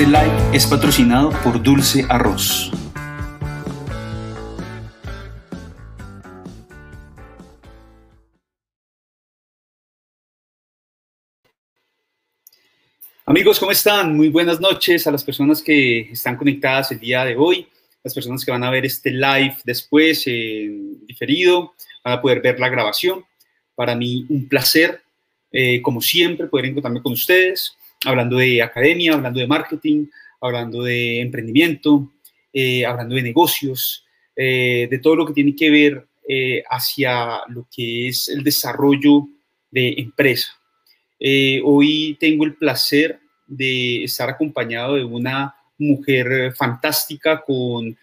Este live es patrocinado por Dulce Arroz. Amigos, ¿cómo están? Muy buenas noches a las personas que están conectadas el día de hoy, las personas que van a ver este live después en diferido, van a poder ver la grabación. Para mí un placer, eh, como siempre, poder encontrarme con ustedes hablando de academia, hablando de marketing, hablando de emprendimiento, eh, hablando de negocios, eh, de todo lo que tiene que ver eh, hacia lo que es el desarrollo de empresa. hoy tengo el placer de estar acompañado de una mujer fantástica con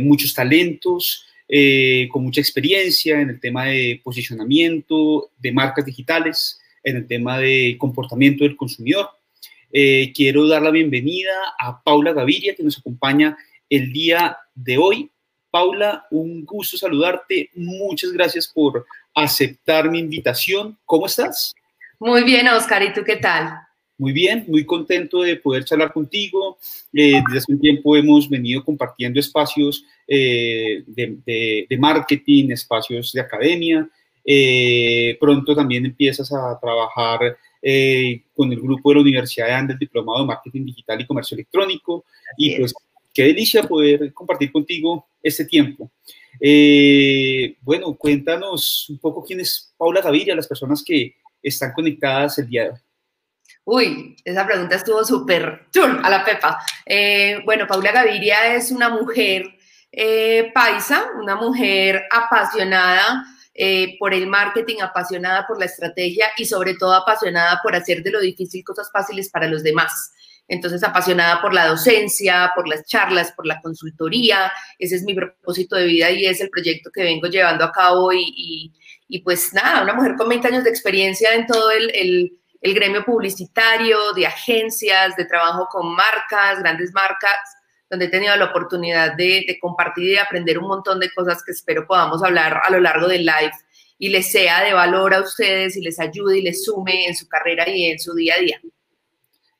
muchos talentos, con mucha experiencia en el tema de posicionamiento, de marcas digitales, en el tema de comportamiento del consumidor. Eh, quiero dar la bienvenida a Paula Gaviria, que nos acompaña el día de hoy. Paula, un gusto saludarte. Muchas gracias por aceptar mi invitación. ¿Cómo estás? Muy bien, Oscar. ¿Y tú qué tal? Muy bien, muy contento de poder charlar contigo. Eh, desde hace un tiempo hemos venido compartiendo espacios eh, de, de, marketing, espacios de academia. pronto también empiezas a trabajar eh, con el grupo de la Universidad de Andes, Diplomado de Marketing Digital y Comercio Electrónico. y pues qué delicia poder compartir contigo este tiempo. Eh, bueno, cuéntanos un poco quién es Paula Gaviria, las personas que están conectadas el día de hoy. Uy, esa pregunta estuvo súper a la pepa. Eh, bueno, Paula Gaviria es una mujer paisa, una mujer apasionada eh, por el marketing, apasionada por la estrategia y sobre todo apasionada por hacer de lo difícil cosas fáciles para los demás. Entonces, apasionada por la docencia, por las charlas, por la consultoría. Ese es mi propósito de vida y es el proyecto que vengo llevando a cabo. Y, pues nada, una mujer con 20 años de experiencia en todo el, el gremio publicitario, de agencias, de trabajo con marcas, grandes marcas donde he tenido la oportunidad de, compartir y de aprender un montón de cosas que espero podamos hablar a lo largo del live y les sea de valor a ustedes y les ayude y les sume en su carrera y en su día a día.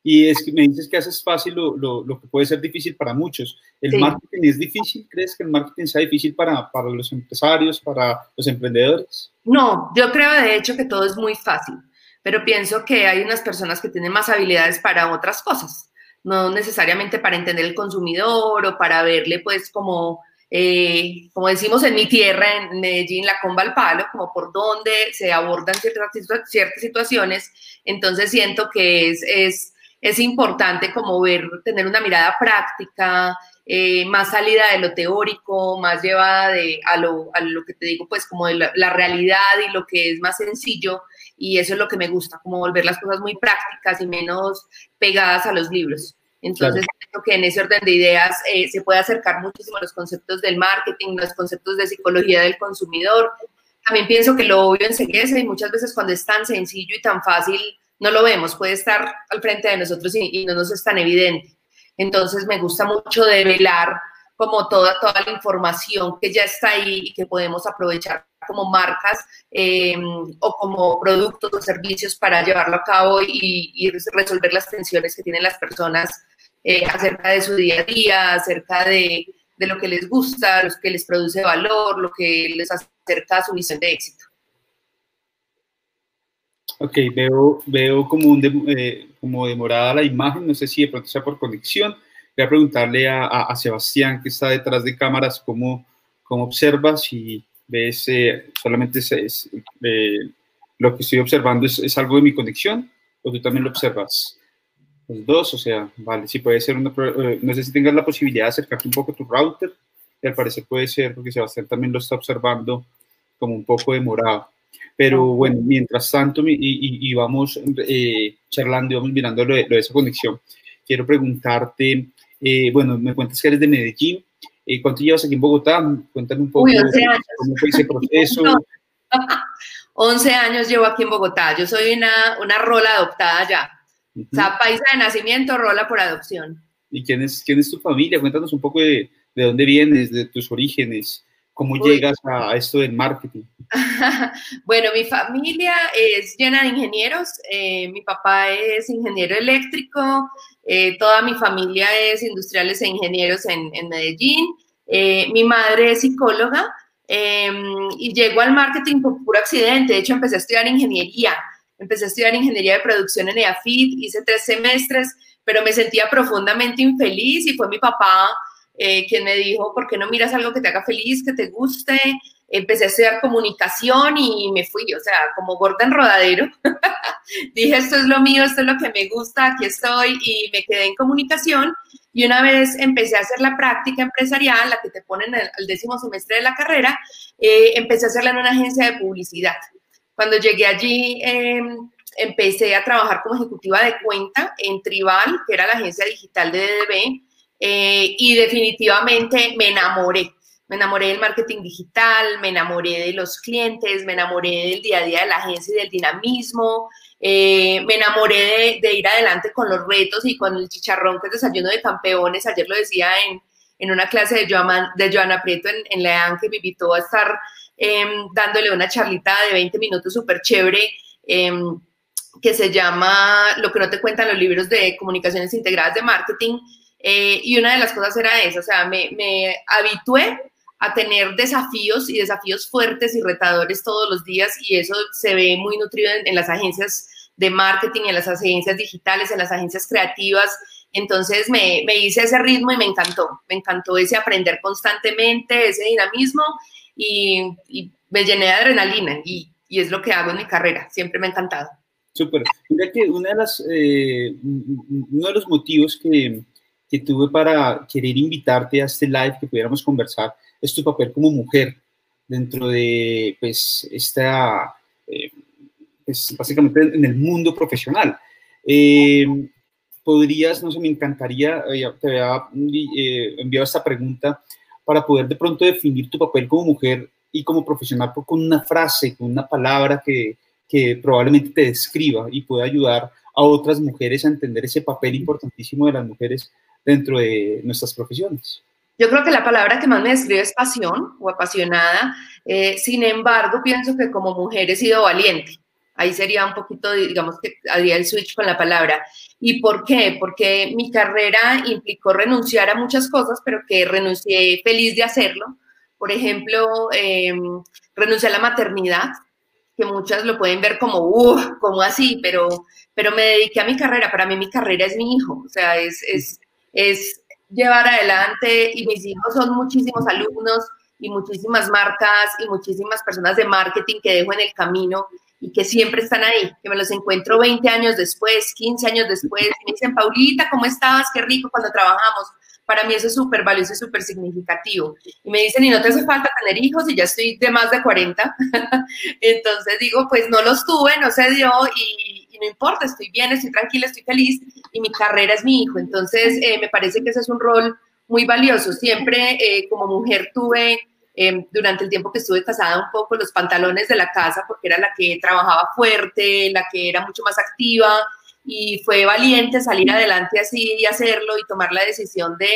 Y es que me dices que haces fácil lo, lo, que puede ser difícil para muchos. ¿El marketing es difícil? ¿Crees que el marketing sea difícil para, para los empresarios, para los emprendedores? No, yo creo de hecho que todo es muy fácil, pero pienso que hay unas personas que tienen más habilidades para otras cosas no necesariamente para entender el consumidor o para verle pues como, eh, como decimos en mi tierra, en Medellín, la comba al palo, como por dónde se abordan ciertas, ciertas situaciones. Entonces siento que es, es, es importante como ver, tener una mirada práctica, eh, más salida de lo teórico, más llevada de, a, lo, a lo que te digo, pues como de la, realidad y lo que es más sencillo. Y eso es lo que me gusta, como volver las cosas muy prácticas y menos pegadas a los libros. Entonces, creo que en ese orden de ideas eh, se puede acercar muchísimo a los conceptos del marketing, los conceptos de psicología del consumidor. También pienso que lo obvio enseguece y muchas veces cuando es tan sencillo y tan fácil, no lo vemos, puede estar al frente de nosotros y, no nos es tan evidente. Entonces, me gusta mucho develar como toda, toda la información que ya está ahí y que podemos aprovechar como marcas eh, o como productos o servicios para llevarlo a cabo y, resolver las tensiones que tienen las personas eh, acerca de su día a día, acerca de, de, lo que les gusta, lo que les produce valor, lo que les acerca a su visión de éxito. Ok, veo, veo como, un eh, como demorada la imagen, no sé si de pronto sea por conexión. Voy a preguntarle a, a, Sebastián, que está detrás de cámaras, cómo, cómo observas y ves eh, solamente es, eh, lo que estoy observando es, es, algo de mi conexión o tú también lo observas. Los dos, o sea, vale, si puede ser una, eh, no sé si tengas la posibilidad de acercarte un poco a tu router, y al parecer puede ser, porque Sebastián también lo está observando como un poco demorado. Pero bueno, mientras tanto, y, y, vamos charlando y vamos mirando lo de, lo de, esa conexión, quiero preguntarte, bueno, me cuentas que eres de Medellín, ¿Cuánto llevas aquí en Bogotá? Cuéntame un poco cómo fue ese proceso. 11 años llevo aquí en Bogotá. Yo soy una, una rola adoptada ya. O sea, paisa de nacimiento, rola por adopción. ¿Y quién es, quién es tu familia? Cuéntanos un poco de, de dónde vienes, de tus orígenes, cómo llegas a, esto del marketing. bueno, mi familia es llena de ingenieros. Eh, mi papá es ingeniero eléctrico. Eh, toda mi familia es industriales e ingenieros en, en Medellín. Eh, mi madre es psicóloga em, y llegó al marketing por puro accidente. De hecho, empecé a estudiar ingeniería. Empecé a estudiar ingeniería de producción en EAFIT. Hice tres semestres, pero me sentía profundamente infeliz y fue mi papá quien me dijo, ¿por qué no miras algo que te haga feliz, que te guste? Empecé a estudiar comunicación y me fui, o sea, como gorda en rodadero. Dije, esto es lo mío, esto es lo que me gusta, aquí estoy y me quedé en comunicación. Y una vez empecé a hacer la práctica empresarial, la que te ponen al décimo semestre de la carrera, eh, empecé a hacerla en una agencia de publicidad. Cuando llegué allí, em, empecé a trabajar como ejecutiva de cuenta en Tribal, que era la agencia digital de DDB, eh, y definitivamente me enamoré me enamoré del marketing digital, me enamoré de los clientes, me enamoré del día a día de la agencia y del dinamismo, eh, me enamoré de, ir adelante con los retos y con el chicharrón que es desayuno de campeones. Ayer lo decía en, una clase de Joana, de Joana Prieto en, en la que me invitó a estar em, dándole una charlita de 20 minutos súper chévere. Em, que se llama Lo que no te cuentan los libros de comunicaciones integradas de marketing. Eh, y una de las cosas era eso, o sea, me, me habitué a tener desafíos y desafíos fuertes y retadores todos los días y eso se ve muy nutrido en, las agencias de marketing, en las agencias digitales, en las agencias creativas. Entonces me, me hice ese ritmo y me encantó, me encantó ese aprender constantemente, ese dinamismo y, me llené de adrenalina y, y, es lo que hago en mi carrera, siempre me ha encantado. Súper. Mira que una de las, eh, uno de los motivos que, que tuve para querer invitarte a este live, que pudiéramos conversar, es tu papel como mujer dentro de, pues, esta, eh, pues, básicamente en el mundo profesional. Eh, podrías, no sé, me encantaría, eh, te había enviado esta pregunta para poder de pronto definir tu papel como mujer y como profesional con una frase, con una palabra que, que probablemente te describa y pueda ayudar a otras mujeres a entender ese papel importantísimo de las mujeres dentro de nuestras profesiones. Yo creo que la palabra que más me describe es pasión o apasionada. Eh, sin embargo, pienso que como mujer he sido valiente. Ahí sería un poquito, digamos que haría el switch con la palabra. ¿Y por qué? Porque mi carrera implicó renunciar a muchas cosas, pero que renuncié feliz de hacerlo. Por ejemplo, em, renuncié a la maternidad, que muchas lo pueden ver como, uh, como así, pero, pero me dediqué a mi carrera. Para mí mi carrera es mi hijo, o sea, es, es, es llevar adelante y mis hijos son muchísimos alumnos y muchísimas marcas y muchísimas personas de marketing que dejo en el camino y que siempre están ahí, que me los encuentro 20 años después, 15 años después, y me dicen, Paulita, ¿cómo estabas? Qué rico cuando trabajamos. Para mí eso es súper valioso y súper significativo. Y me dicen, y no te hace falta tener hijos y ya estoy de más de 40. Entonces digo, pues no los tuve, no se dio y, no importa, estoy bien, estoy tranquila, estoy feliz y mi carrera es mi hijo. Entonces, eh, me parece que ese es un rol muy valioso. Siempre eh, como mujer tuve, em, durante el tiempo que estuve casada, un poco los pantalones de la casa porque era la que trabajaba fuerte, la que era mucho más activa y fue valiente salir adelante así y hacerlo y tomar la decisión de,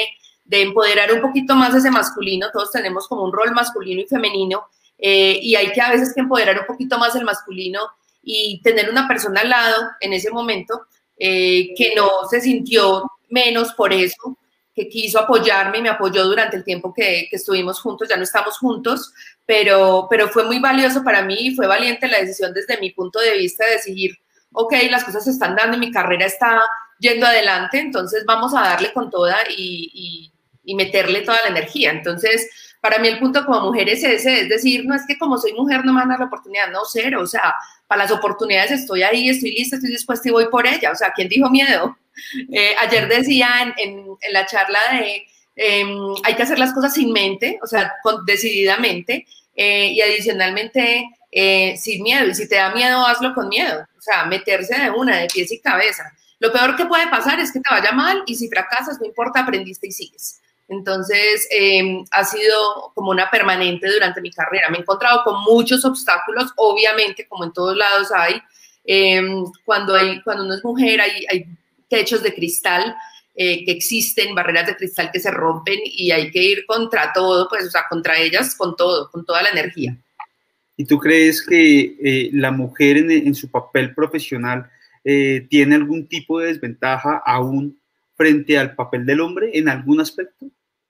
de empoderar un poquito más ese masculino. Todos tenemos como un rol masculino y femenino eh, y hay que a veces que empoderar un poquito más el masculino y tener una persona al lado en ese momento eh, que no se sintió menos por eso, que quiso apoyarme y me apoyó durante el tiempo que, que, estuvimos juntos, ya no estamos juntos, pero, pero fue muy valioso para mí y fue valiente la decisión desde mi punto de vista de decir, ok, las cosas se están dando y mi carrera está yendo adelante, entonces vamos a darle con toda y, y meterle toda la energía. Entonces, para mí el punto como mujer es ese, es decir, no es que como soy mujer no me dan la oportunidad, no, cero, o sea, para las oportunidades estoy ahí, estoy lista, estoy dispuesta y voy por ella. O sea, ¿quién dijo miedo? Eh, ayer decía en, la charla de em, hay que hacer las cosas sin mente, o sea, decididamente, eh, y adicionalmente eh, sin miedo. Y si te da miedo, hazlo con miedo. O sea, meterse de una, de pies y cabeza. Lo peor que puede pasar es que te vaya mal y si fracasas, no importa, aprendiste y sigues. Entonces, em, ha sido como una permanente durante mi carrera. Me he encontrado con muchos obstáculos, obviamente, como en todos lados hay. Em, cuando, hay cuando uno es mujer, hay, hay techos de cristal eh, que existen, barreras de cristal que se rompen y hay que ir contra todo, pues, o sea, contra ellas con todo, con toda la energía. ¿Y tú crees que eh, la mujer en, su papel profesional eh, tiene algún tipo de desventaja aún frente al papel del hombre en algún aspecto?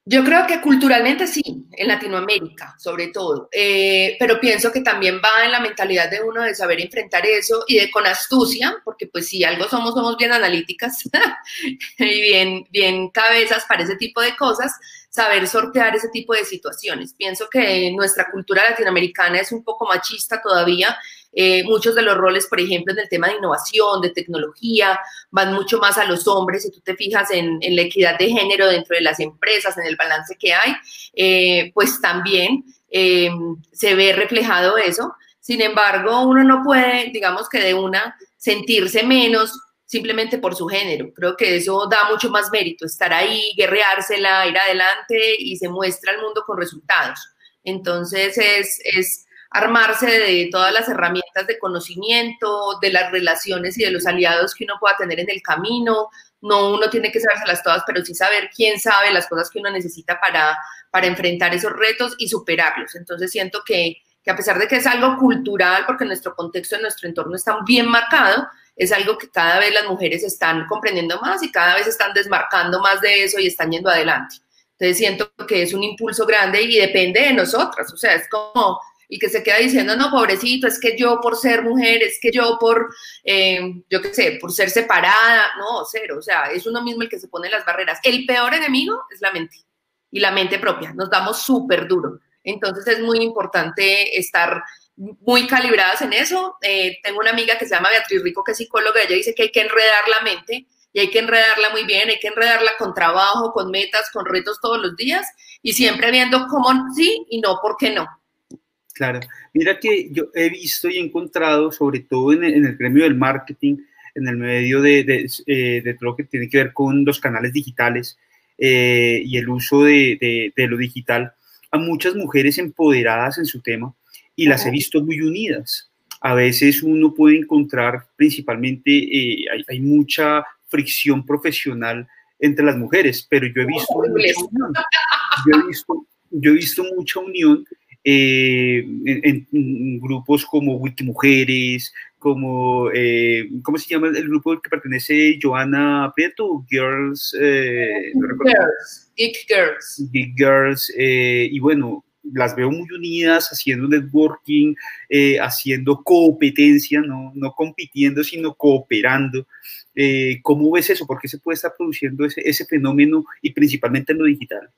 Yo creo que culturalmente sí, en Latinoamérica sobre todo, eh, pero pienso que también va en la mentalidad de uno de saber enfrentar eso y de con astucia, porque pues si algo somos, somos bien analíticas y bien, bien cabezas para ese tipo de cosas, saber sortear ese tipo de situaciones. Pienso que nuestra cultura latinoamericana es un poco machista todavía. Eh, muchos de los roles, por ejemplo, en el tema de innovación, de tecnología, van mucho más a los hombres. Si tú te fijas en, la equidad de género dentro de las empresas, en el balance que hay, eh, pues también eh, se ve reflejado eso. Sin embargo, uno no puede, digamos que de una, sentirse menos simplemente por su género. Creo que eso da mucho más mérito, estar ahí, guerreársela, ir adelante y se muestra al mundo con resultados. Entonces es, es armarse de todas las herramientas de conocimiento, de las relaciones y de los aliados que uno pueda tener en el camino. No uno tiene que sabérselas todas, pero sí saber quién sabe las cosas que uno necesita para, para enfrentar esos retos y superarlos. Entonces siento que, que a pesar de que es algo cultural, porque nuestro contexto, nuestro entorno está bien marcado, es algo que cada vez las mujeres están comprendiendo más y cada vez están desmarcando más de eso y están yendo adelante. Entonces siento que es un impulso grande y depende de nosotras, o sea, es como el que se queda diciendo, no, pobrecito, es que yo por ser mujer, es que yo por, eh, yo qué sé, por ser separada, no, cero, o sea, es uno mismo el que se pone las barreras. El peor enemigo es la mente y la mente propia, nos damos súper duro. Entonces es muy importante estar muy calibradas en eso. Eh, tengo una amiga que se llama Beatriz Rico, que es psicóloga, ella dice que hay que enredar la mente y hay que enredarla muy bien, hay que enredarla con trabajo, con metas, con retos todos los días y siempre viendo cómo sí y no, por qué no. Claro, mira que yo he visto y encontrado, sobre todo en el, gremio del marketing, en el medio de, de, eh, de, todo lo que tiene que ver con los canales digitales eh, y el uso de, de lo digital, a muchas mujeres empoderadas en su tema, y las he visto muy unidas. A veces uno puede encontrar principalmente, eh, hay, mucha fricción profesional entre las mujeres, pero yo he visto, mucha unión. Yo he visto, mucha unión eh, en, grupos como Wikimujeres, como, eh, ¿cómo se llama el grupo al que pertenece Joana Prieto? Girls, Girls, Geek Girls. Geek Girls, y bueno, las veo muy unidas, haciendo networking, eh, haciendo competencia, no, no compitiendo, sino cooperando. Eh, ¿Cómo ves eso? ¿Por qué se puede estar produciendo ese, ese fenómeno y principalmente en lo digital?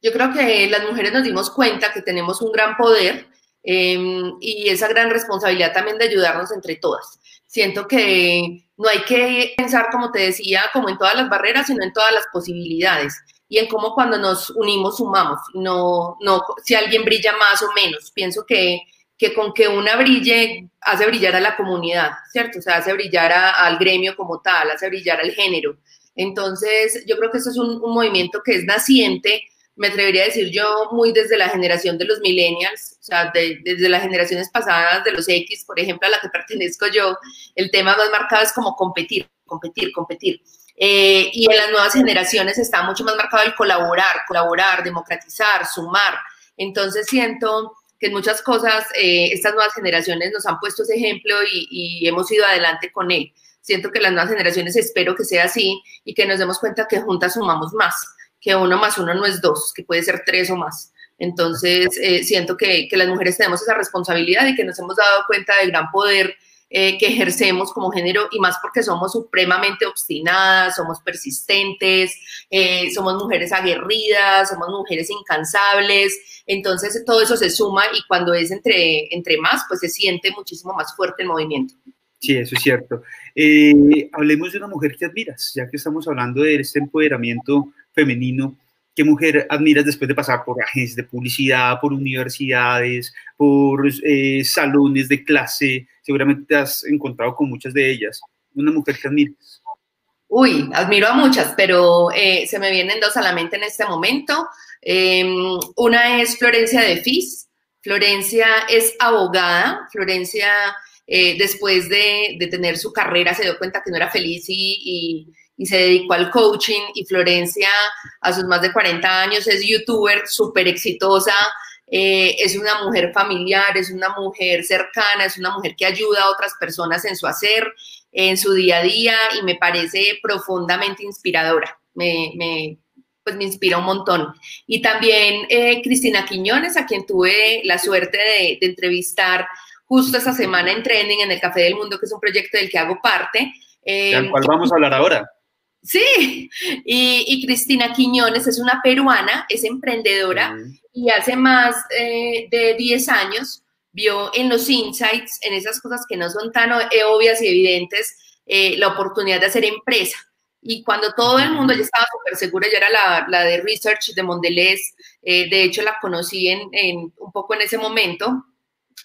Yo creo que las mujeres nos dimos cuenta que tenemos un gran poder em, y esa gran responsabilidad también de ayudarnos entre todas. Siento que no hay que pensar, como te decía, como en todas las barreras, sino en todas las posibilidades y en cómo cuando nos unimos sumamos, no, no si alguien brilla más o menos. Pienso que, que con que una brille hace brillar a la comunidad, ¿cierto? O sea, hace brillar al gremio como tal, hace brillar al género. Entonces, yo creo que eso es un, movimiento que es naciente, me atrevería a decir yo, muy desde la generación de los millennials, o sea, desde las generaciones pasadas de los X, por ejemplo, a la que pertenezco yo, el tema más marcado es como competir, competir, competir. Eh, y en las nuevas generaciones está mucho más marcado el colaborar, colaborar, democratizar, sumar. Entonces siento que en muchas cosas eh, estas nuevas generaciones nos han puesto ese ejemplo y, hemos ido adelante con él. Siento que las nuevas generaciones espero que sea así y que nos demos cuenta que juntas sumamos más, que uno más uno no es dos, que puede ser tres o más. Entonces eh, siento que, que las mujeres tenemos esa responsabilidad y que nos hemos dado cuenta del gran poder eh, que ejercemos como género y más porque somos supremamente obstinadas, somos persistentes, eh, somos mujeres aguerridas, somos mujeres incansables. Entonces todo eso se suma y cuando es entre, entre más, pues se siente muchísimo más fuerte el movimiento. Sí, eso es cierto. Eh, hablemos de una mujer que admiras, ya que estamos hablando de este empoderamiento femenino. ¿Qué mujer admiras después de pasar por agencias de publicidad, por universidades, por salones de clase? seguramente te has encontrado con muchas de ellas. Una mujer que admiras. Uy, admiro a muchas, pero eh, se me vienen dos a la mente en este momento. Em, una es Florencia de Fis. Florencia es abogada. Florencia, eh, después de, tener su carrera, se dio cuenta que no era feliz y, se dedicó al coaching. Y Florencia, a sus más de 40 años, es youtuber súper exitosa, eh, es una mujer familiar, es una mujer cercana, es una mujer que ayuda a otras personas en su hacer, en su día a día y me parece profundamente inspiradora. Me, me pues me inspira un montón. Y también eh, Cristina Quiñones, a quien tuve la suerte de, entrevistar justo esta semana en Trending en el Café del Mundo, que es un proyecto del que hago parte. Eh, ¿Del cual vamos a hablar ahora? Sí, y, Cristina Quiñones es una peruana, es emprendedora y hace más eh, de 10 años vio en los insights, en esas cosas que no son tan obvias y evidentes, eh, la oportunidad de hacer empresa. Y cuando todo el mundo, ya estaba súper segura, yo era la, la, de Research de Mondelez, eh, de hecho la conocí en, en, un poco en ese momento,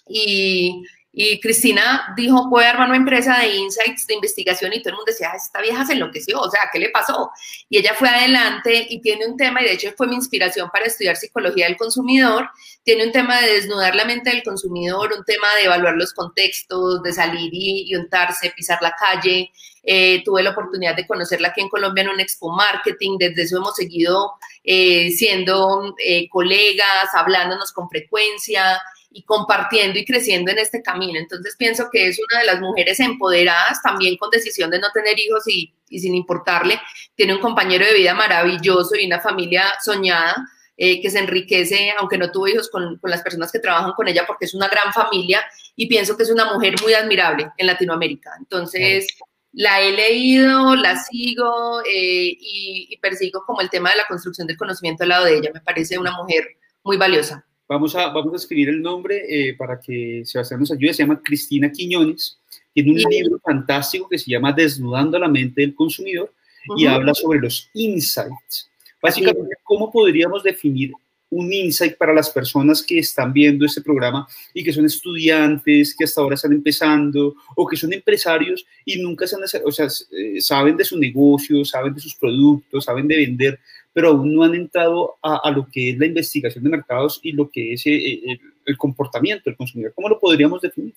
y, y Cristina dijo, voy a armar una empresa de insights, de investigación, y todo el mundo decía, esta vieja se enloqueció, o sea, ¿qué le pasó? Y ella fue adelante y tiene un tema, y de hecho fue mi inspiración para estudiar psicología del consumidor, tiene un tema de desnudar la mente del consumidor, un tema de evaluar los contextos, de salir y, untarse, pisar la calle. Eh, tuve la oportunidad de conocerla aquí en Colombia en un Expo Marketing, desde eso hemos seguido eh, siendo eh, colegas, hablándonos con frecuencia, y compartiendo y creciendo en este camino. Entonces pienso que es una de las mujeres empoderadas, también con decisión de no tener hijos y, sin importarle. Tiene un compañero de vida maravilloso y una familia soñada. Eh, que se enriquece, aunque no tuvo hijos, con, las personas que trabajan con ella, porque es una gran familia y pienso que es una mujer muy admirable en Latinoamérica. Entonces, la he leído, la sigo eh, y, y persigo como el tema de la construcción del conocimiento al lado de ella. Me parece una mujer muy valiosa. Vamos a, vamos a escribir el nombre eh, para que Sebastián nos ayude. Se llama Cristina Quiñones. Tiene un libro fantástico que se llama Desnudando la mente del consumidor y habla sobre los insights. Básicamente, ¿cómo podríamos definir un insight para las personas que están viendo este programa y que son estudiantes, que hasta ahora están empezando o que son empresarios y nunca se han, o sea, eh, saben de su negocio, saben de sus productos, saben de vender, pero aún no han entrado a, lo que es la investigación de mercados y lo que es eh, el, comportamiento del consumidor. ¿Cómo lo podríamos definir?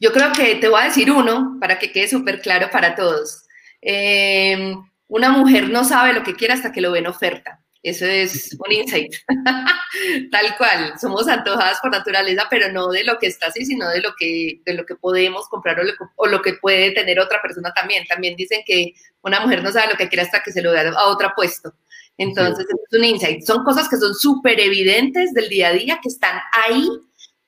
Yo creo que te voy a decir uno para que quede súper claro para todos. Eh, una mujer no sabe lo que quiere hasta que lo ve en oferta. Eso es un insight. Tal cual. Somos antojadas por naturaleza, pero no de lo que está así, sino de lo que, de lo que podemos comprar o lo, o lo, que puede tener otra persona también. También dicen que una mujer no sabe lo que quiere hasta que se lo da a otro puesto. Entonces, es un insight. Son cosas que son súper evidentes del día a día, que están ahí,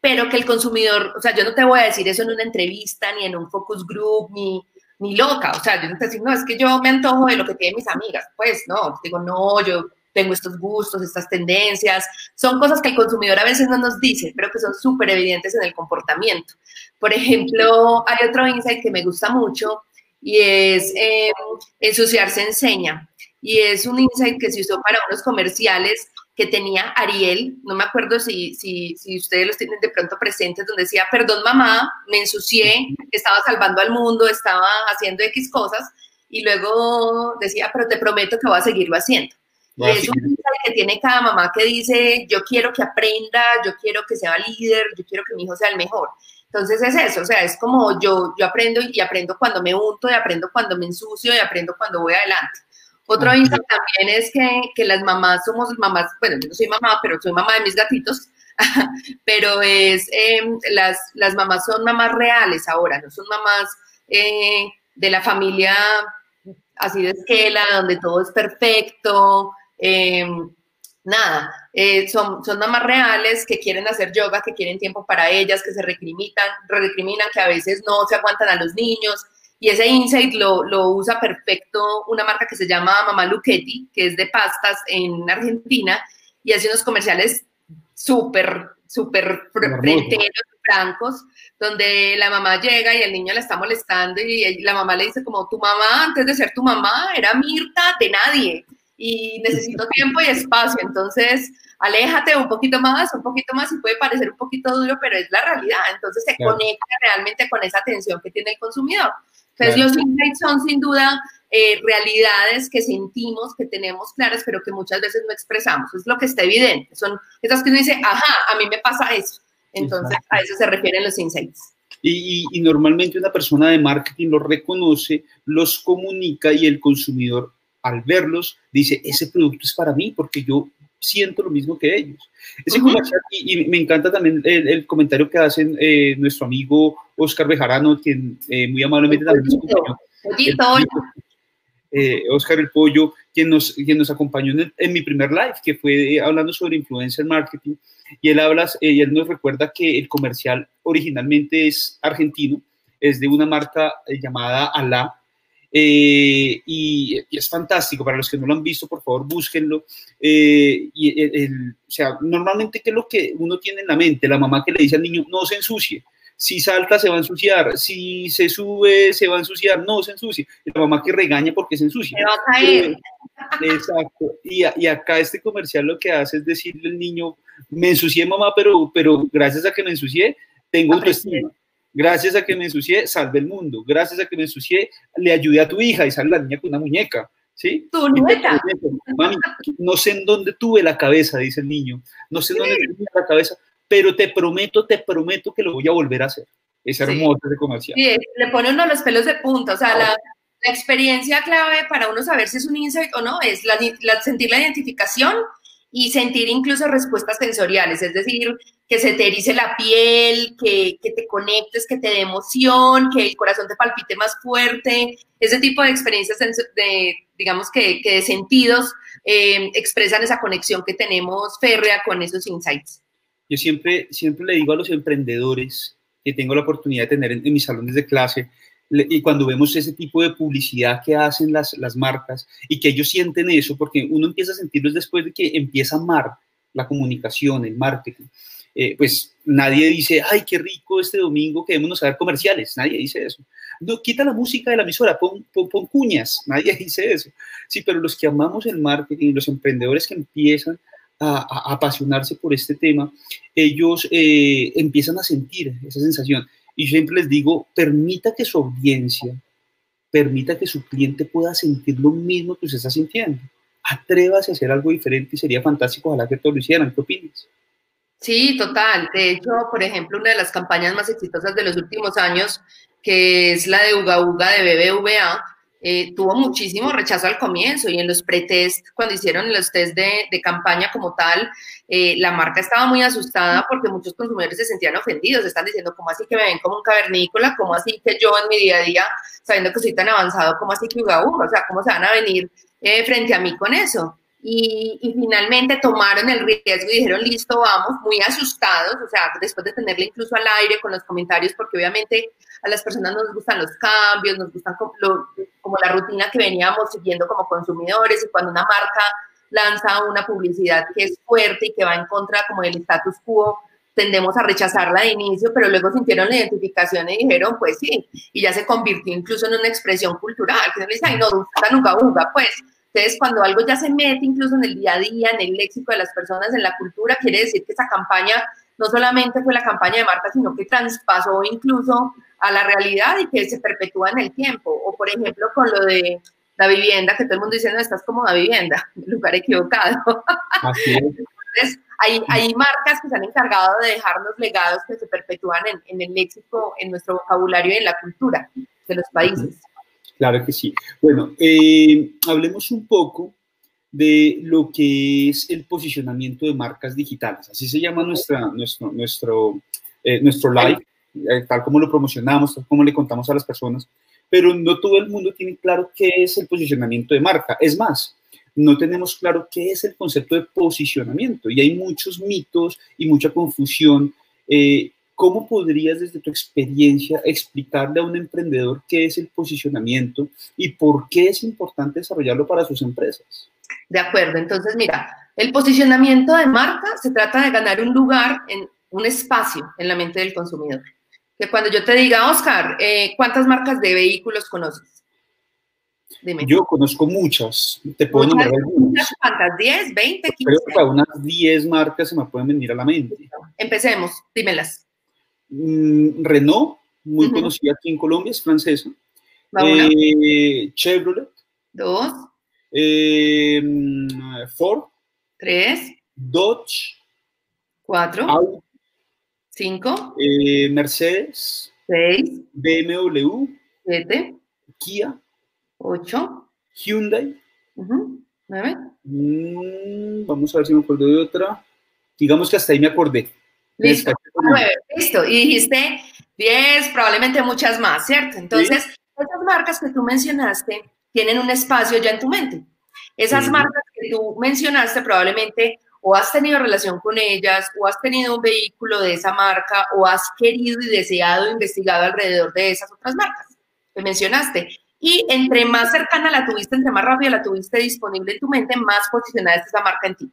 pero que el consumidor, o sea, yo no te voy a decir eso en una entrevista, ni en un focus group, ni, ni loca. O sea, yo no te digo, no, es que yo me antojo de lo que tienen mis amigas. Pues no, digo, no, yo tengo estos gustos, estas tendencias. Son cosas que el consumidor a veces no nos dice, pero que son súper evidentes en el comportamiento. Por ejemplo, hay otro insight que me gusta mucho y es eh, ensuciarse enseña. Y es un insight que se usó para unos comerciales que tenía Ariel, no me acuerdo si, si, si ustedes los tienen de pronto presentes, donde decía, perdón mamá, me ensucié, estaba salvando al mundo, estaba haciendo X cosas, y luego decía, pero te prometo que voy a seguirlo haciendo. Y es un mensaje que tiene cada mamá que dice, yo quiero que aprenda, yo quiero que sea líder, yo quiero que mi hijo sea el mejor. Entonces es eso, o sea, es como yo, yo aprendo y aprendo cuando me unto, y aprendo cuando me ensucio, y aprendo cuando voy adelante. Otro insight también es que, que, las mamás somos mamás, bueno, yo no soy mamá, pero soy mamá de mis gatitos, pero es, em, las, las mamás son mamás reales ahora, no son mamás eh, de la familia así de esquela, donde todo es perfecto, Em, nada, eh, son, son mamás reales que quieren hacer yoga, que quieren tiempo para ellas, que se recriminan, recriminan, que a veces no se aguantan a los niños. Y ese insight lo, lo usa perfecto una marca que se llama Mamá Luchetti, que es de pastas en Argentina, y hace unos comerciales súper, súper fronteros, francos, donde la mamá llega y el niño la está molestando y la mamá le dice como, tu mamá, antes de ser tu mamá, era Mirta de nadie y necesito tiempo y espacio. Entonces, aléjate un poquito más, un poquito más y puede parecer un poquito duro, pero es la realidad. Entonces, se conecta realmente con esa atención que tiene el consumidor. Entonces, los insights son sin duda eh, realidades que sentimos, que tenemos claras, pero que muchas veces no expresamos. Es lo que está evidente. Son esas que uno dice, ajá, a mí me pasa eso. Entonces, a eso se refieren los insights. Y, y, normalmente una persona de marketing los reconoce, los comunica y el consumidor al verlos, dice, ese producto es para mí porque yo siento lo mismo que ellos. Ese comercial, y, me encanta también el, comentario que hacen eh, nuestro amigo Oscar Bejarano, quien eh, muy amablemente también nos acompañó. Eh, Oscar el Pollo, quien nos, quien nos acompañó en, mi primer live, que fue hablando sobre influencer marketing, y él, habla, y él nos recuerda que el comercial originalmente es argentino, es de una marca llamada Alá, eh, y, es fantástico. Para los que no lo han visto, por favor, búsquenlo. Eh, y el, o sea, normalmente, ¿qué es lo que uno tiene en la mente? La mamá que le dice al niño, no se ensucie. Si salta, se va a ensuciar. Si se sube, se va a ensuciar. No se ensucie. Y la mamá que regaña porque se ensucia. Se va a caer. Eh, exacto. Y, y, acá este comercial lo que hace es decirle al niño, me ensucié, mamá, pero, pero gracias a que me ensucié, tengo autoestima. Gracias a que me ensucié, salve el mundo. Gracias a que me ensucié, le ayudé a tu hija y sale la niña con una muñeca. ¿Sí? Tu niña. no sé en dónde tuve la cabeza, dice el niño. No sé en dónde tuve la cabeza, pero te prometo, te prometo que lo voy a volver a hacer. Es hermoso ese comercial. Sí, le pone uno los pelos de punta. O sea, la, la, experiencia clave para uno saber si es un insight o no es la, sentir la identificación y sentir incluso respuestas sensoriales, es decir, que se te erice la piel, que, que, te conectes, que te dé emoción, que el corazón te palpite más fuerte, ese tipo de experiencias, de, digamos que, que de sentidos, eh, expresan esa conexión que tenemos férrea con esos insights. Yo siempre, siempre le digo a los emprendedores que tengo la oportunidad de tener en mis salones de clase, y cuando vemos ese tipo de publicidad que hacen las, las marcas y que ellos sienten eso, porque uno empieza a sentirlo después de que empieza a amar la comunicación, el marketing. Eh, pues nadie dice, ay, qué rico este domingo, quedémonos a ver comerciales, nadie dice eso. No, quita la música de la emisora, pon, pon, cuñas, nadie dice eso. Sí, pero los que amamos el marketing, los emprendedores que empiezan a, apasionarse por este tema, ellos eh, empiezan a sentir esa sensación. Y siempre les digo, permita que su audiencia, permita que su cliente pueda sentir lo mismo que usted está sintiendo. Atrévase a hacer algo diferente y sería fantástico, ojalá que todos lo hicieran. ¿Qué opinas? Sí, total. De hecho, por ejemplo, una de las campañas más exitosas de los últimos años, que es la de Uga Uga de BBVA, eh, tuvo muchísimo rechazo al comienzo y en los pretest, cuando hicieron los test de, campaña como tal, eh, la marca estaba muy asustada porque muchos consumidores se sentían ofendidos, están diciendo, ¿cómo así que me ven como un cavernícola? ¿Cómo así que yo en mi día a día, sabiendo que soy tan avanzado, ¿cómo así que uga, O sea, ¿cómo se van a venir eh, frente a mí con eso? Y, y, finalmente tomaron el riesgo y dijeron, listo, vamos, muy asustados, o sea, después de tenerle incluso al aire con los comentarios, porque obviamente a las personas nos gustan los cambios, nos gustan como, como la rutina que veníamos siguiendo como consumidores y cuando una marca lanza una publicidad que es fuerte y que va en contra como del status quo, tendemos a rechazarla de inicio, pero luego sintieron la identificación y dijeron, pues sí, y ya se convirtió incluso en una expresión cultural, que no le dicen, ay, no, nunca, nunca, pues. Entonces, cuando algo ya se mete incluso en el día a día, en el léxico de las personas, en la cultura, quiere decir que esa campaña no solamente fue la campaña de marca, sino que traspasó incluso a la realidad y que se perpetúa en el tiempo. O, por ejemplo, con lo de la vivienda, que todo el mundo dice, no, estás como la vivienda, lugar equivocado. Así es. Entonces, hay, hay, marcas que se han encargado de dejarnos legados que se perpetúan en, en, el léxico, en nuestro vocabulario y en la cultura de los países. Claro que sí. Bueno, eh, hablemos un poco de lo que es el posicionamiento de marcas digitales. Así se llama nuestra, nuestro, nuestro, eh, nuestro live, tal como lo promocionamos, tal como le contamos a las personas pero no todo el mundo tiene claro qué es el posicionamiento de marca. Es más, no tenemos claro qué es el concepto de posicionamiento y hay muchos mitos y mucha confusión. Eh, ¿Cómo podrías desde tu experiencia explicarle a un emprendedor qué es el posicionamiento y por qué es importante desarrollarlo para sus empresas? De acuerdo, entonces mira, el posicionamiento de marca se trata de ganar un lugar en un espacio en la mente del consumidor que cuando yo te diga, Oscar, eh, ¿cuántas marcas de vehículos conoces? Dime. Yo conozco muchas. Te puedo nombrar algunas. ¿Cuántas? ¿10, 20, 15? Creo que unas 10 marcas se me pueden venir a la mente. Empecemos, dímelas. Mm, Renault, muy conocida aquí en Colombia, es francesa. Eh, Chevrolet. Dos. Eh, Ford. Tres. Dodge. Cuatro. Audi. 5. Eh, Mercedes. 6. BMW. 7. Kia. 8. Hyundai. 9. Mm, vamos a ver si me acuerdo de otra. Digamos que hasta ahí me acordé. Listo. listo. Y dijiste 10, probablemente muchas más, ¿cierto? Entonces, esas marcas que tú mencionaste tienen un espacio ya en tu mente. Esas marcas que tú mencionaste probablemente o has tenido relación con ellas, o has tenido un vehículo de esa marca, o has querido y deseado investigado alrededor de esas otras marcas que mencionaste. Y entre más cercana la tuviste, entre más rápido la tuviste disponible en tu mente, más posicionada es esa marca en ti.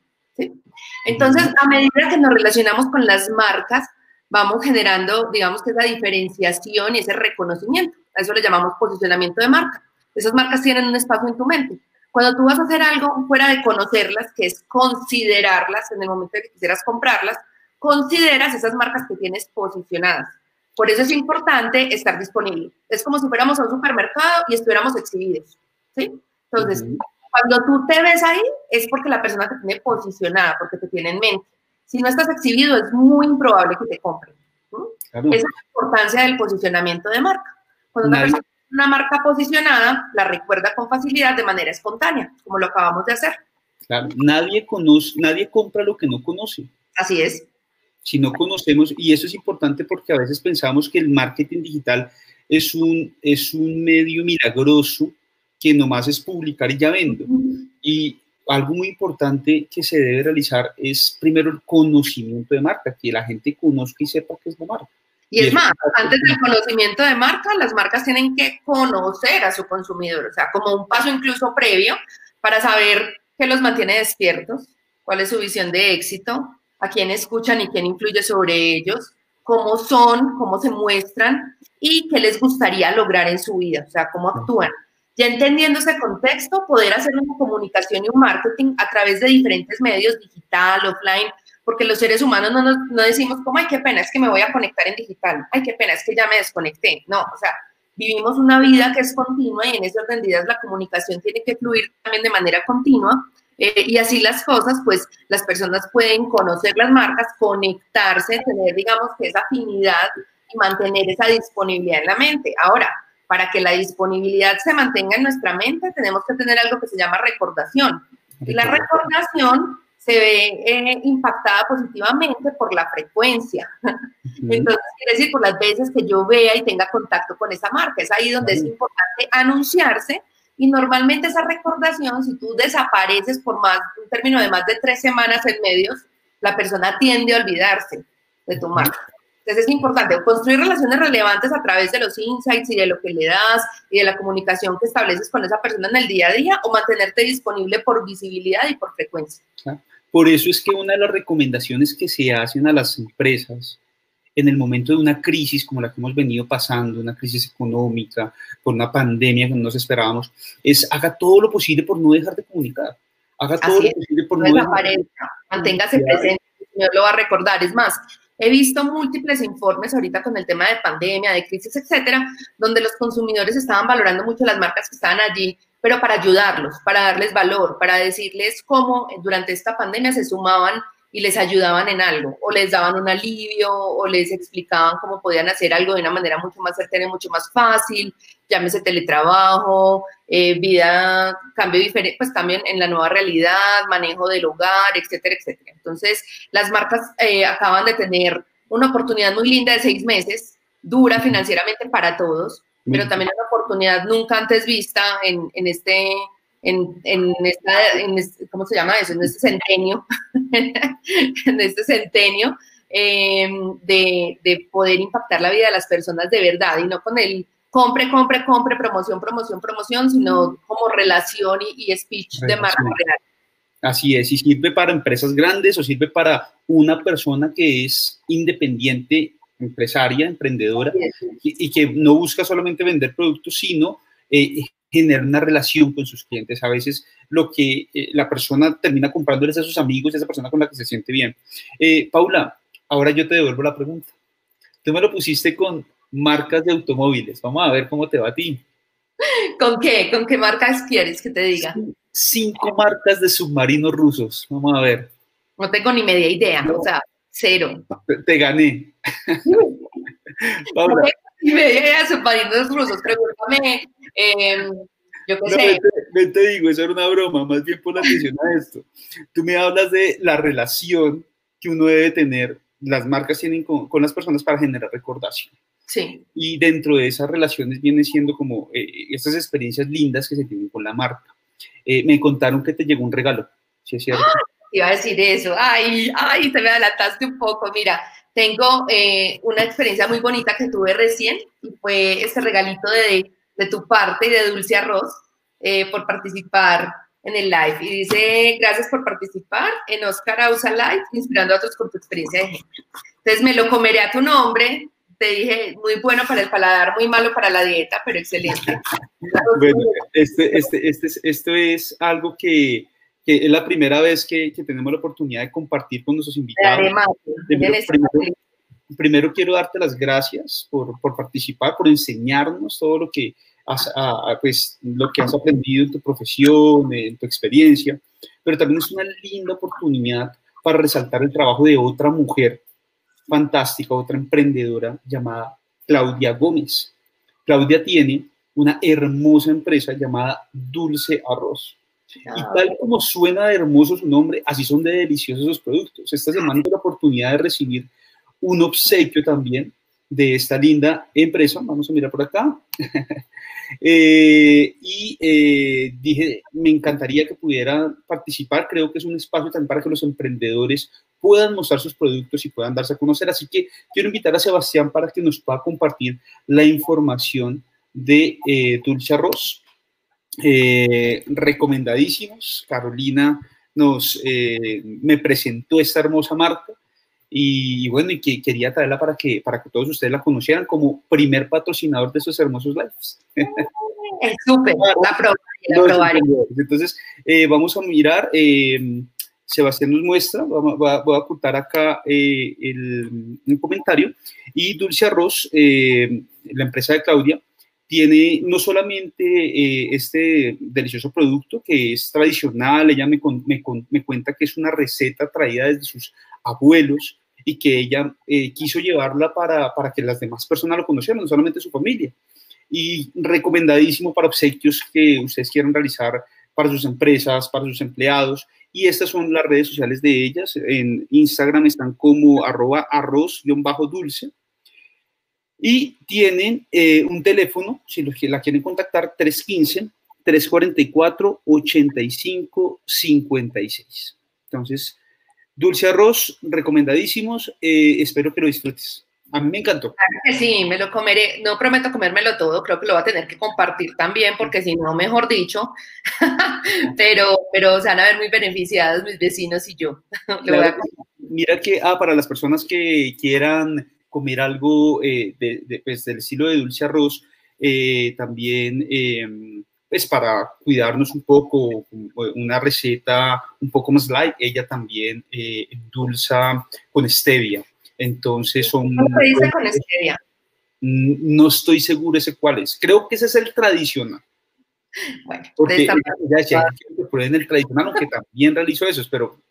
Entonces, a medida que nos relacionamos con las marcas, vamos generando, digamos que esa diferenciación y ese reconocimiento. A eso le llamamos posicionamiento de marca. Esas marcas tienen un espacio en tu mente. Cuando tú vas a hacer algo fuera de conocerlas, que es considerarlas en el momento de que quisieras comprarlas, consideras esas marcas que tienes posicionadas. Por eso es importante estar disponible. Es como si fuéramos a un supermercado y estuviéramos exhibidos. ¿sí? Entonces, cuando tú te ves ahí, es porque la persona te tiene posicionada, porque te tiene en mente. Si no estás exhibido, es muy improbable que te compren. Esa es la importancia del posicionamiento de marca. Cuando una persona una marca posicionada la recuerda con facilidad de manera espontánea, como lo acabamos de hacer. Claro, nadie conoce, nadie compra lo que no conoce. Así es. Si no conocemos, y eso es importante porque a veces pensamos que el marketing digital es un, es un medio milagroso que nomás es publicar y ya vendo. Y algo muy importante que se debe realizar es primero el conocimiento de marca, que la gente conozca y sepa qué es la marca. Y es más, antes del conocimiento de marca, las marcas tienen que conocer a su consumidor, o sea, como un paso incluso previo para saber qué los mantiene despiertos, cuál es su visión de éxito, a quién escuchan y quién influye sobre ellos, cómo son, cómo se muestran y qué les gustaría lograr en su vida, o sea, cómo actúan. Ya entendiendo ese contexto, poder hacer una comunicación y un marketing a través de diferentes medios, digital, offline, porque los seres humanos no, no decimos como, ay, qué pena, es que me voy a conectar en digital, ay, qué pena, es que ya me desconecté. No, o sea, vivimos una vida que es continua y en orden de la comunicación tiene que fluir también de manera continua. Eh, y así las cosas, pues las personas pueden conocer las marcas, conectarse, tener, digamos, que esa afinidad y mantener esa disponibilidad en la mente. Ahora, para que la disponibilidad se mantenga en nuestra mente, tenemos que tener algo que se llama recordación. Y la recordación se ve eh, impactada positivamente por la frecuencia. Entonces, quiere decir por las veces que yo vea y tenga contacto con esa marca. Es ahí donde es importante anunciarse y normalmente esa recordación, si tú desapareces por más, un término de más de tres semanas en medios, la persona tiende a olvidarse de tu marca. Entonces es importante construir relaciones relevantes a través de los insights y de lo que le das y de la comunicación que estableces con esa persona en el día a día o mantenerte disponible por visibilidad y por frecuencia. Por eso es que una de las recomendaciones que se hacen a las empresas en el momento de una crisis como la que hemos venido pasando, una crisis económica, por una pandemia que no nos esperábamos, es haga todo lo posible por no dejar de comunicar. Haga todo lo posible por no, no desaparezca, manténgase presente, el Señor lo va a recordar. Es más, he visto múltiples informes ahorita con el tema de pandemia, de crisis, etcétera, donde los consumidores estaban valorando mucho las marcas que estaban allí pero para ayudarlos, para darles valor, para decirles cómo durante esta pandemia se sumaban y les ayudaban en algo, o les daban un alivio, o les explicaban cómo podían hacer algo de una manera mucho más certera y mucho más fácil, llámese teletrabajo, eh, vida, cambio diferente, pues también en la nueva realidad, manejo del hogar, etcétera, etcétera. Entonces, las marcas eh, acaban de tener una oportunidad muy linda de seis meses, dura financieramente para todos, pero también una oportunidad nunca antes vista en, en este, en, en, esta, ¿cómo se llama eso? En este centenio, en este centenio, em, de, de, poder impactar la vida de las personas de verdad y no con el compre, compre, compre, promoción, promoción, promoción, sino como relación y, speech de marca real. Así es, y sirve para empresas grandes o sirve para una persona que es independiente empresaria, emprendedora, y, que no busca solamente vender productos, sino eh, generar una relación con sus clientes. A veces lo que eh, la persona termina comprándoles a sus amigos, esa persona con la que se siente bien. Eh, Paula, ahora yo te devuelvo la pregunta. Tú me lo pusiste con marcas de automóviles. Vamos a ver cómo te va a ti. ¿Con qué? ¿Con qué marcas quieres que te diga? Cinco marcas de submarinos rusos. Vamos a ver. No tengo ni media idea. O sea, Cero. Te, gané. Paula. Y me submarinos rusos, pregúntame. Eh, Yo qué sé. Ven, te digo, eso era una broma, más bien por la atención a esto. Tú me hablas de la relación que uno debe tener, las marcas tienen con, con las personas para generar recordación. Sí. Y dentro de esas relaciones viene siendo como eh, estas experiencias lindas que se tienen con la marca. Eh, me contaron que te llegó un regalo, ¿sí es cierto? ¡Ah! Iba a decir eso. Ay, ay, te me adelantaste un poco. Mira, tengo eh, una experiencia muy bonita que tuve recién y fue este regalito de, de tu parte y de Dulce Arroz eh, por participar en el live. Y dice, gracias por participar en Oscar Ausa Live, inspirando a otros con tu experiencia de ejemplo. Entonces me lo comeré a tu nombre. Te dije, muy bueno para el paladar, muy malo para la dieta, pero excelente. bueno, este, este, este, esto es algo que, que es la primera vez que, que, tenemos la oportunidad de compartir con nuestros invitados. Primero, primero, primero, quiero darte las gracias por, por participar, por enseñarnos todo lo que, pues, lo que has aprendido en tu profesión, en tu experiencia, pero también es una linda oportunidad para resaltar el trabajo de otra mujer fantástica, otra emprendedora llamada Claudia Gómez. Claudia tiene una hermosa empresa llamada Dulce Arroz. Y tal como suena de hermoso su nombre, así son de deliciosos sus productos. Esta semana tuve la oportunidad de recibir un obsequio también de esta linda empresa. Vamos a mirar por acá. Eh, y eh, dije, me encantaría que pudiera participar. Creo que es un espacio también para que los emprendedores puedan mostrar sus productos y puedan darse a conocer. Así que quiero invitar a Sebastián para que nos pueda compartir la información de eh, Dulce Arroz. Recomendadísimos. Carolina nos, me presentó esta hermosa marca y, bueno, y que quería traerla para que, para que todos ustedes la conocieran como primer patrocinador de estos hermosos lives. Es súper, la probaré, Entonces, eh, vamos a mirar, eh, Sebastián nos muestra, voy a, ocultar acá eh, el, un comentario, y Dulce Arroz, la empresa de Claudia, tiene no solamente este delicioso producto que es tradicional, ella me, me, me, cuenta que es una receta traída desde sus abuelos, y que ella eh, quiso llevarla para, para, que las demás personas lo conocieran, no solamente su familia. Y recomendadísimo para obsequios que ustedes quieran realizar para sus empresas, para sus empleados. Y estas son las redes sociales de ellas. En Instagram están como arroba arroz-dulce. Y tienen eh, un teléfono, si los que la quieren contactar, 315-344-8556. Entonces, Dulce arroz, recomendadísimos. Eh, espero que lo disfrutes. A mí me encantó. Claro que sí, me lo comeré. No prometo comérmelo todo, creo que lo voy a tener que compartir también, porque si no, mejor dicho. pero, pero se van a ver muy beneficiados mis vecinos y yo. Mira que, ah, para las personas que quieran comer algo eh, de, pues, del estilo de dulce arroz, eh, también em, pues para cuidarnos un poco, una receta un poco más light, ella también eh, endulza con stevia. Entonces son... ¿Cómo se dice con stevia? No estoy seguro ese cuál es. Creo que ese es el tradicional. Bueno, porque ella decía que en el tradicional, aunque también realizó eso, pero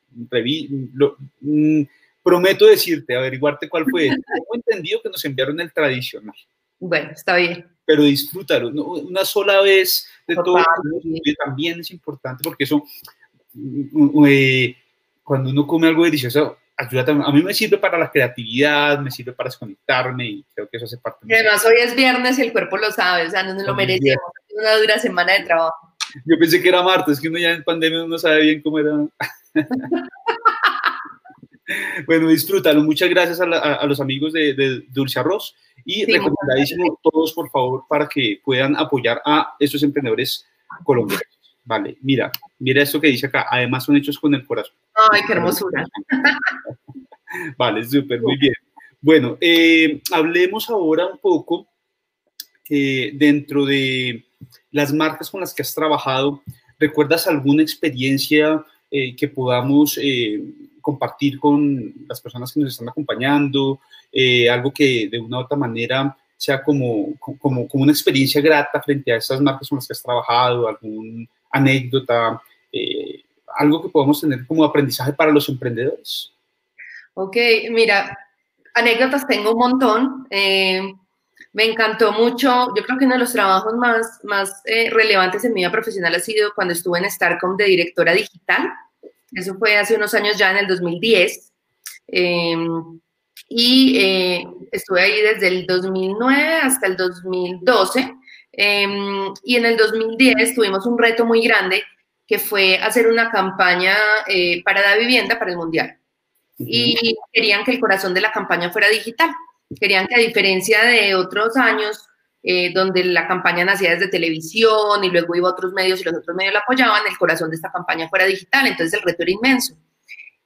lo, mm, prometo decirte, averiguarte cuál fue. Tengo entendido que nos enviaron el tradicional. Bueno, está bien pero disfrútalo. Una sola vez de todo también es importante porque eso, mm, eh, cuando uno come algo delicioso, ayuda también. A mí me sirve para la creatividad, me sirve para desconectarme y creo que eso hace parte. Y además hoy es viernes y el cuerpo lo sabe, o sea, no nos lo merecemos. Una dura semana de trabajo. Yo pensé que era martes, que uno ya en pandemia no sabe bien cómo era. bueno, disfrútalo. Muchas gracias a, los amigos de, de Dulce Arroz. Y recomendadísimo todos, por favor, para que puedan apoyar a estos emprendedores colombianos. Vale, mira, mira esto que dice acá. Además son hechos con el corazón. Ay, qué hermosura. vale, súper, muy bien. Bueno, eh, hablemos ahora un poco eh, dentro de las marcas con las que has trabajado. ¿Recuerdas alguna experiencia eh, que podamos compartir con las personas que nos están acompañando? Eh, algo que de una u otra manera sea como, como, como, una experiencia grata frente a esas marcas con las que has trabajado, alguna anécdota, eh, algo que podamos tener como aprendizaje para los emprendedores. Ok, mira, anécdotas tengo un montón. Eh, Me encantó mucho, yo creo que uno de los trabajos más, más eh, relevantes en mi vida profesional ha sido cuando estuve en Starcom de directora digital. Eso fue hace unos años ya, en el 2010. Em, y eh, estuve ahí desde el 2009 hasta el 2012. Em, y en el 2010 tuvimos un reto muy grande que fue hacer una campaña eh, para la vivienda para el Mundial. Y querían que el corazón de la campaña fuera digital. Querían que a diferencia de otros años, eh, donde la campaña nacía desde televisión y luego iba a otros medios y los otros medios la apoyaban, el corazón de esta campaña fuera digital. Entonces el reto era inmenso.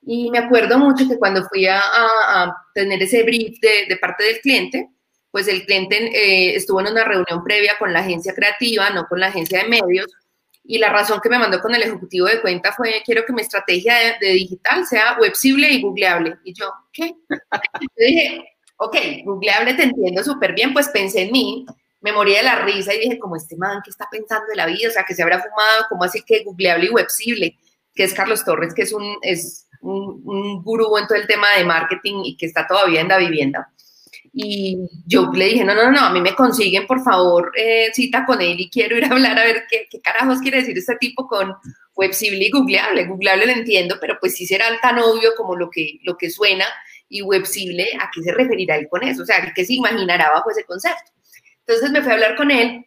Y me acuerdo mucho que cuando fui a, tener ese brief de, parte del cliente, pues el cliente eh, estuvo en una reunión previa con la agencia creativa, no con la agencia de medios, y la razón que me mandó con el ejecutivo de cuenta fue, quiero que mi estrategia de, digital sea websible y googleable. Y yo, ¿qué? yo dije, ok, googleable te entiendo súper bien, pues pensé en mí, me morí de la risa y dije, como este man, ¿qué está pensando de la vida? O sea, que se habrá fumado, ¿cómo así que googleable y websible? Que es Carlos Torres, que es un, es un, un gurú en todo el tema de marketing y que está todavía en la vivienda. Y yo le dije, no, no, no, a mí me consiguen, por favor, eh, cita con él y quiero ir a hablar a ver qué, qué carajos quiere decir este tipo con websible y googleable. Googleable lo entiendo, pero pues sí será tan obvio como lo que, lo que suena y websible, ¿a qué se referirá él con eso? O sea, ¿qué se imaginará bajo ese concepto? Entonces me fui a hablar con él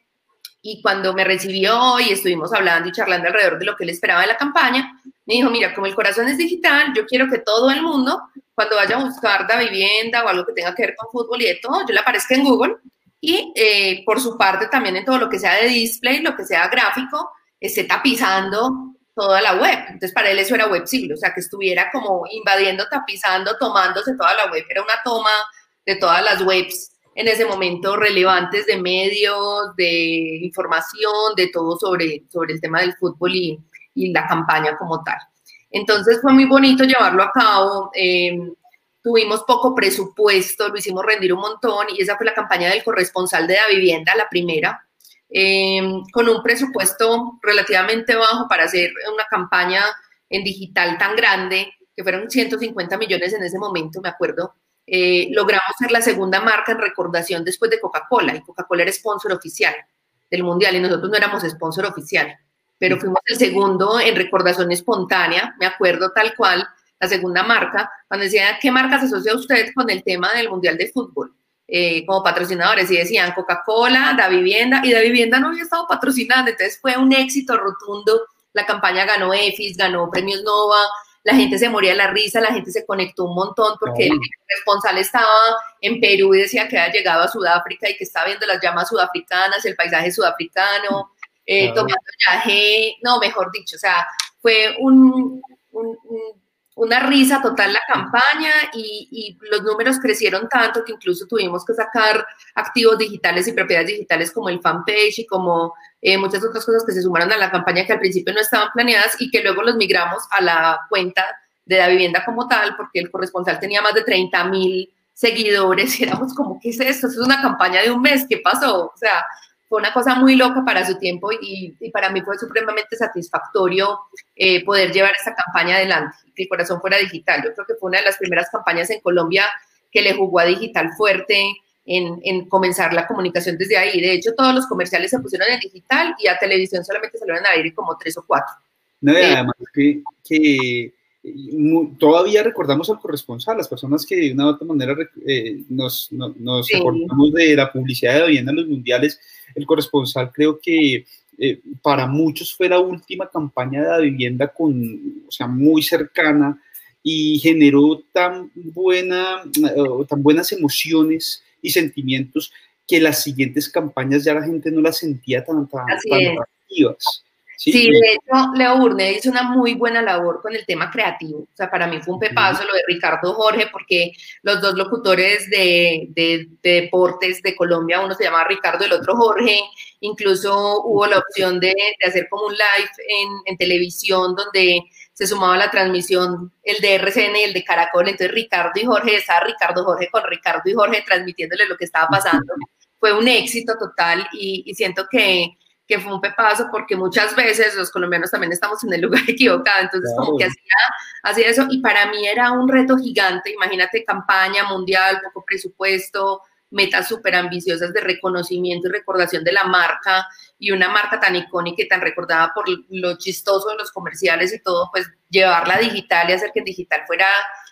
y cuando me recibió y estuvimos hablando y charlando alrededor de lo que él esperaba de la campaña, me dijo, mira, como el corazón es digital, yo quiero que todo el mundo cuando vaya a buscar la vivienda o algo que tenga que ver con fútbol y de todo, yo le aparezca en Google y eh, por su parte también en todo lo que sea de display, lo que sea gráfico, esté tapizando toda la web. Entonces para él eso era web siglo, o sea, que estuviera como invadiendo, tapizando, tomándose toda la web. Era una toma de todas las webs en ese momento relevantes de medios, de información, de todo sobre, sobre el tema del fútbol y, y la campaña como tal. Entonces fue muy bonito llevarlo a cabo. Em, tuvimos poco presupuesto, lo hicimos rendir un montón y esa fue la campaña del corresponsal de la vivienda, la primera, em, con un presupuesto relativamente bajo para hacer una campaña en digital tan grande, que fueron 150 millones en ese momento, me acuerdo. Eh, logramos ser la segunda marca en recordación después de Coca-Cola, y Coca-Cola era sponsor oficial del Mundial y nosotros no éramos sponsor oficial pero fuimos el segundo en recordación espontánea, me acuerdo tal cual, la segunda marca, cuando decían, ¿qué marca se asocia usted con el tema del Mundial de Fútbol? Eh, como patrocinadores y decían Coca-Cola, Da Vivienda, y Da Vivienda no había estado patrocinando, entonces fue un éxito rotundo, la campaña ganó EFIS, ganó Premios Nova, la gente se moría de la risa, la gente se conectó un montón porque el responsable estaba en Perú y decía que había llegado a Sudáfrica y que estaba viendo las llamas sudafricanas, el paisaje sudafricano, eh, tomando viaje, no, mejor dicho, o sea, fue un, una risa total la campaña y, los números crecieron tanto que incluso tuvimos que sacar activos digitales y propiedades digitales como el fanpage y como eh, muchas otras cosas que se sumaron a la campaña que al principio no estaban planeadas y que luego los migramos a la cuenta de la vivienda como tal, porque el corresponsal tenía más de 30 mil seguidores y éramos como, ¿qué es esto? es una campaña de un mes, ¿qué pasó? O sea, fue una cosa muy loca para su tiempo y, para mí fue supremamente satisfactorio eh, poder llevar esta campaña adelante, que el corazón fuera digital. Yo creo que fue una de las primeras campañas en Colombia que le jugó a digital fuerte en, comenzar la comunicación desde ahí. De hecho, todos los comerciales se pusieron en digital y a televisión solamente salieron a aire como tres o cuatro. No, y además que, que todavía recordamos al corresponsal, las personas que de una u otra manera eh, nos, nos, recordamos de la publicidad de vivienda en los mundiales, el corresponsal creo que eh, para muchos fue la última campaña de la vivienda con, o sea, muy cercana y generó tan, buena, tan buenas emociones y sentimientos que las siguientes campañas ya la gente no las sentía tan, tan, tan Sí, de hecho, Leo Burne hizo una muy buena labor con el tema creativo. O sea, para mí fue un pepazo lo de Ricardo Jorge, porque los dos locutores de, de, deportes de Colombia, uno se llama Ricardo, y el otro Jorge. Incluso hubo la opción de, de hacer como un live en, en, televisión donde se sumaba la transmisión el de RCN y el de Caracol. Entonces, Ricardo y Jorge, estaba Ricardo Jorge con Ricardo y Jorge transmitiéndole lo que estaba pasando. Fue un éxito total y, y siento que que fue un pepazo porque muchas veces los colombianos también estamos en el lugar equivocado, entonces como que hacía, hacía eso y para mí era un reto gigante, imagínate campaña mundial, poco presupuesto, metas súper ambiciosas de reconocimiento y recordación de la marca y una marca tan icónica y tan recordada por lo chistoso de los comerciales y todo, pues llevarla digital y hacer que el digital fuera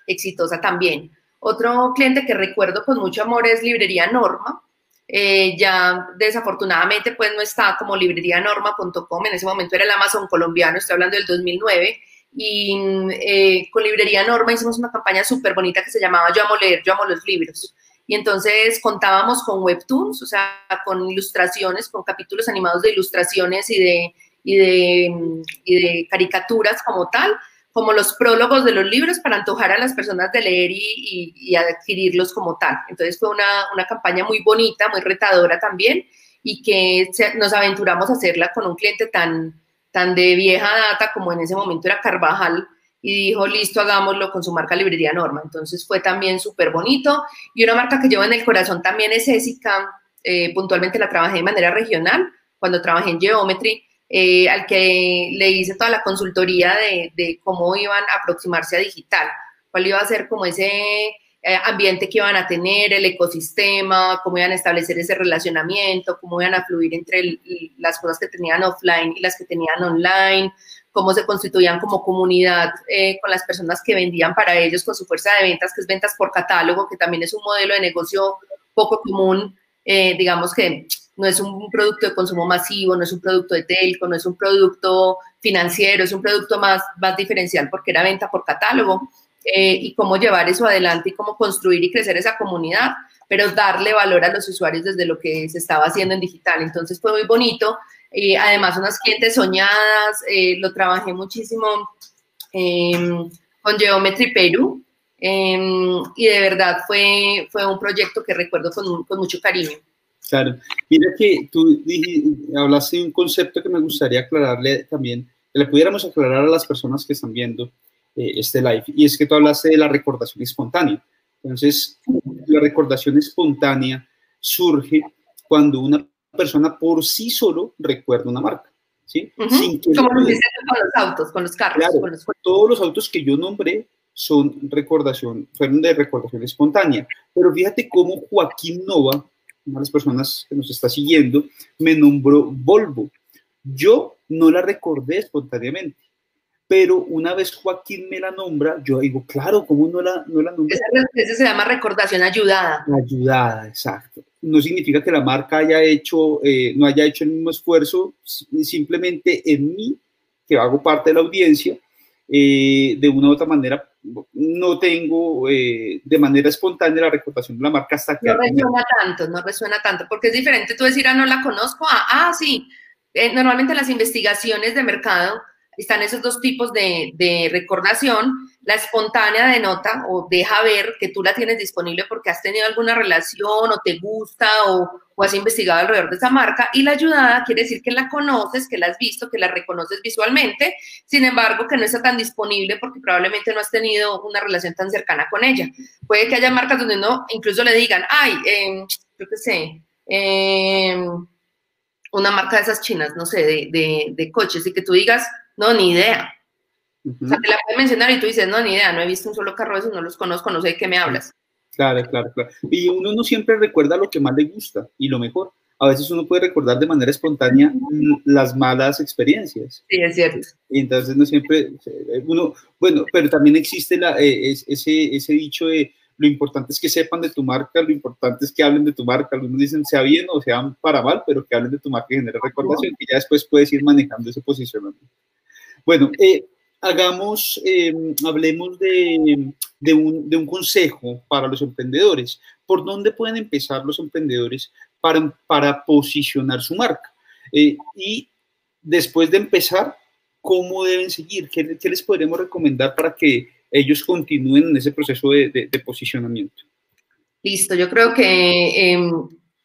exitosa también. Otro cliente que recuerdo con mucho amor es Librería Norma. Eh, ya desafortunadamente pues no está como librerianorma.com, en ese momento era el Amazon colombiano, estoy hablando del 2009, y eh, con Librería Norma hicimos una campaña súper bonita que se llamaba Yo amo leer, yo amo los libros. Y entonces contábamos con webtoons, o sea, con ilustraciones, con capítulos animados de ilustraciones y de, y de, y de caricaturas como tal, como los prólogos de los libros para antojar a las personas de leer y, y, adquirirlos como tal. Entonces fue una, una, campaña muy bonita, muy retadora también, y que nos aventuramos a hacerla con un cliente tan, tan de vieja data como en ese momento era Carvajal, y dijo, listo, hagámoslo con su marca Librería Norma. Entonces fue también súper bonito. Y una marca que llevo en el corazón también es Essica, eh, puntualmente la trabajé de manera regional, cuando trabajé en Geometry, eh, al que le hice toda la consultoría de, cómo iban a aproximarse a digital, cuál iba a ser como ese eh, ambiente que iban a tener, el ecosistema, cómo iban a establecer ese relacionamiento, cómo iban a fluir entre las cosas que tenían offline y las que tenían online, cómo se constituían como comunidad eh, con las personas que vendían para ellos con su fuerza de ventas, que es ventas por catálogo, que también es un modelo de negocio poco común, eh, digamos que no es un producto de consumo masivo, no es un producto de telco, no es un producto financiero, es un producto más, más diferencial porque era venta por catálogo. Eh, y cómo llevar eso adelante y cómo construir y crecer esa comunidad, pero darle valor a los usuarios desde lo que se estaba haciendo en digital. Entonces fue muy bonito. además, unas clientes soñadas, eh, lo trabajé muchísimo em, con Geometry Perú. Em, y de verdad fue, fue un proyecto que recuerdo con mucho cariño. Claro. Mira que tú hablaste de un concepto que me gustaría aclararle también, que le pudiéramos aclarar a las personas que están viendo eh, este live. Y es que tú hablaste de la recordación espontánea. Entonces, la recordación espontánea surge cuando una persona por sí solo recuerda una marca. ¿sí? Sin que Como lo dicen con los autos, con los carros. con los... Todos los autos que yo nombré son recordación, fueron de recordación espontánea. Pero fíjate cómo Joaquín Nova, una de las personas que nos está siguiendo, me nombró Volvo. Yo no la recordé espontáneamente pero una vez Joaquín me la nombra, yo digo, claro, ¿cómo no la, no la nombra? Esa, se llama recordación ayudada. Ayudada, exacto. No significa que la marca haya hecho, eh, no haya hecho el mismo esfuerzo, simplemente en mí, que hago parte de la audiencia, eh, de una u otra manera, no tengo eh, de manera espontánea la recordación de la marca hasta que... No resuena tanto, no resuena tanto, porque es diferente tú decir, ah, no la conozco, ah, ah sí. normalmente las investigaciones de mercado están esos dos tipos de, recordación. La espontánea denota o deja ver que tú la tienes disponible porque has tenido alguna relación o te gusta o, has investigado alrededor de esa marca. Y la ayudada quiere decir que la conoces, que la has visto, que la reconoces visualmente, sin embargo que no está tan disponible porque probablemente no has tenido una relación tan cercana con ella. Puede que haya marcas donde uno incluso le digan, ay, eh, yo qué sé, eh, una marca de esas chinas, no sé, de, de coches y que tú digas, no, ni idea. O sea, te la pueden mencionar y tú dices, no, ni idea, no he visto un solo carro de esos, no los conozco, no sé de qué me hablas. Claro, claro, claro. Y uno no siempre recuerda lo que más le gusta y lo mejor. A veces uno puede recordar de manera espontánea las malas experiencias. Sí, es cierto. Y entonces no siempre, uno, bueno, pero también existe la, eh, ese, ese dicho de lo importante es que sepan de tu marca, lo importante es que hablen de tu marca. Algunos dicen sea bien o sea para mal, pero que hablen de tu marca y genere recordación, y ya después puedes ir manejando ese posicionamiento. Bueno, eh, hagamos, em, hablemos de, de, un, de, un, consejo para los emprendedores. ¿Por dónde pueden empezar los emprendedores para, para posicionar su marca? Eh, y después de empezar, ¿cómo deben seguir? ¿Qué, ¿Qué, les podremos recomendar para que ellos continúen en ese proceso de, de, posicionamiento? Listo, yo creo que eh,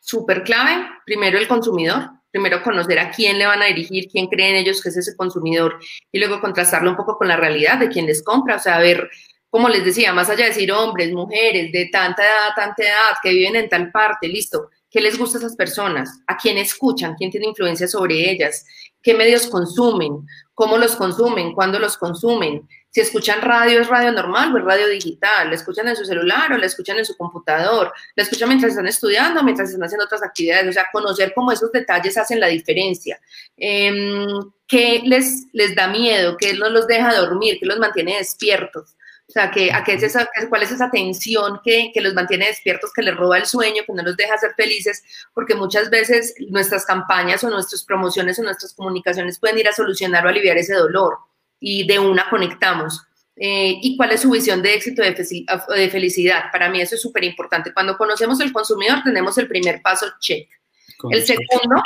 súper clave, primero el consumidor primero conocer a quién le van a dirigir, quién creen ellos que es ese consumidor y luego contrastarlo un poco con la realidad de quién les compra, o sea, ver, como les decía, más allá de decir hombres, mujeres, de tanta edad, tanta edad, que viven en tal parte, listo, ¿qué les gusta a esas personas? ¿A quién escuchan? ¿Quién tiene influencia sobre ellas? ¿Qué medios consumen? ¿Cómo los consumen? ¿Cuándo los consumen? Si escuchan radio, es radio normal o es radio digital. La escuchan en su celular o la escuchan en su computador. La escuchan mientras están estudiando, mientras están haciendo otras actividades. O sea, conocer cómo esos detalles hacen la diferencia. Em, ¿Qué les, les da miedo? ¿Qué no los deja dormir? ¿Qué los mantiene despiertos? O sea, que, a qué es esa, ¿cuál es esa tensión que, que, los mantiene despiertos, que les roba el sueño, que no los deja ser felices? Porque muchas veces nuestras campañas o nuestras promociones o nuestras comunicaciones pueden ir a solucionar o aliviar ese dolor y de una conectamos. Eh, ¿Y cuál es su visión de éxito, de, de felicidad? Para mí eso es súper importante. Cuando conocemos el consumidor tenemos el primer paso, check. El segundo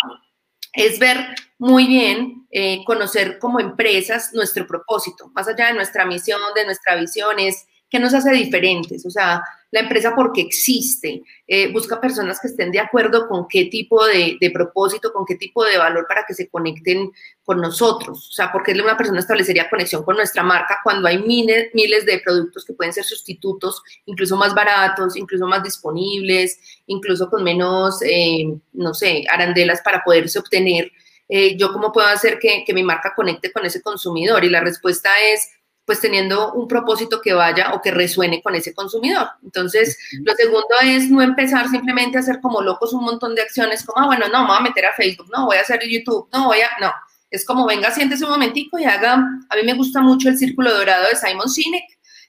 es ver muy bien, eh, conocer como empresas nuestro propósito, más allá de nuestra misión, de nuestra visión, es qué nos hace diferentes. O sea, la empresa porque existe, eh, busca personas que estén de acuerdo con qué tipo de, propósito, con qué tipo de valor para que se conecten con nosotros. O sea, porque una persona establecería conexión con nuestra marca cuando hay miles, miles de productos que pueden ser sustitutos, incluso más baratos, incluso más disponibles, incluso con menos, eh, no sé, arandelas para poderse obtener. Eh, yo cómo puedo hacer que, que mi marca conecte con ese consumidor? Y la respuesta es pues teniendo un propósito que vaya o que resuene con ese consumidor. Entonces, lo segundo es no empezar simplemente a hacer como locos un montón de acciones, como, ah, bueno, no, me voy a meter a Facebook, no, voy a hacer YouTube, no, voy a, no. Es como, venga, siéntese un momentico y haga, a mí me gusta mucho el Círculo Dorado de Simon Sinek.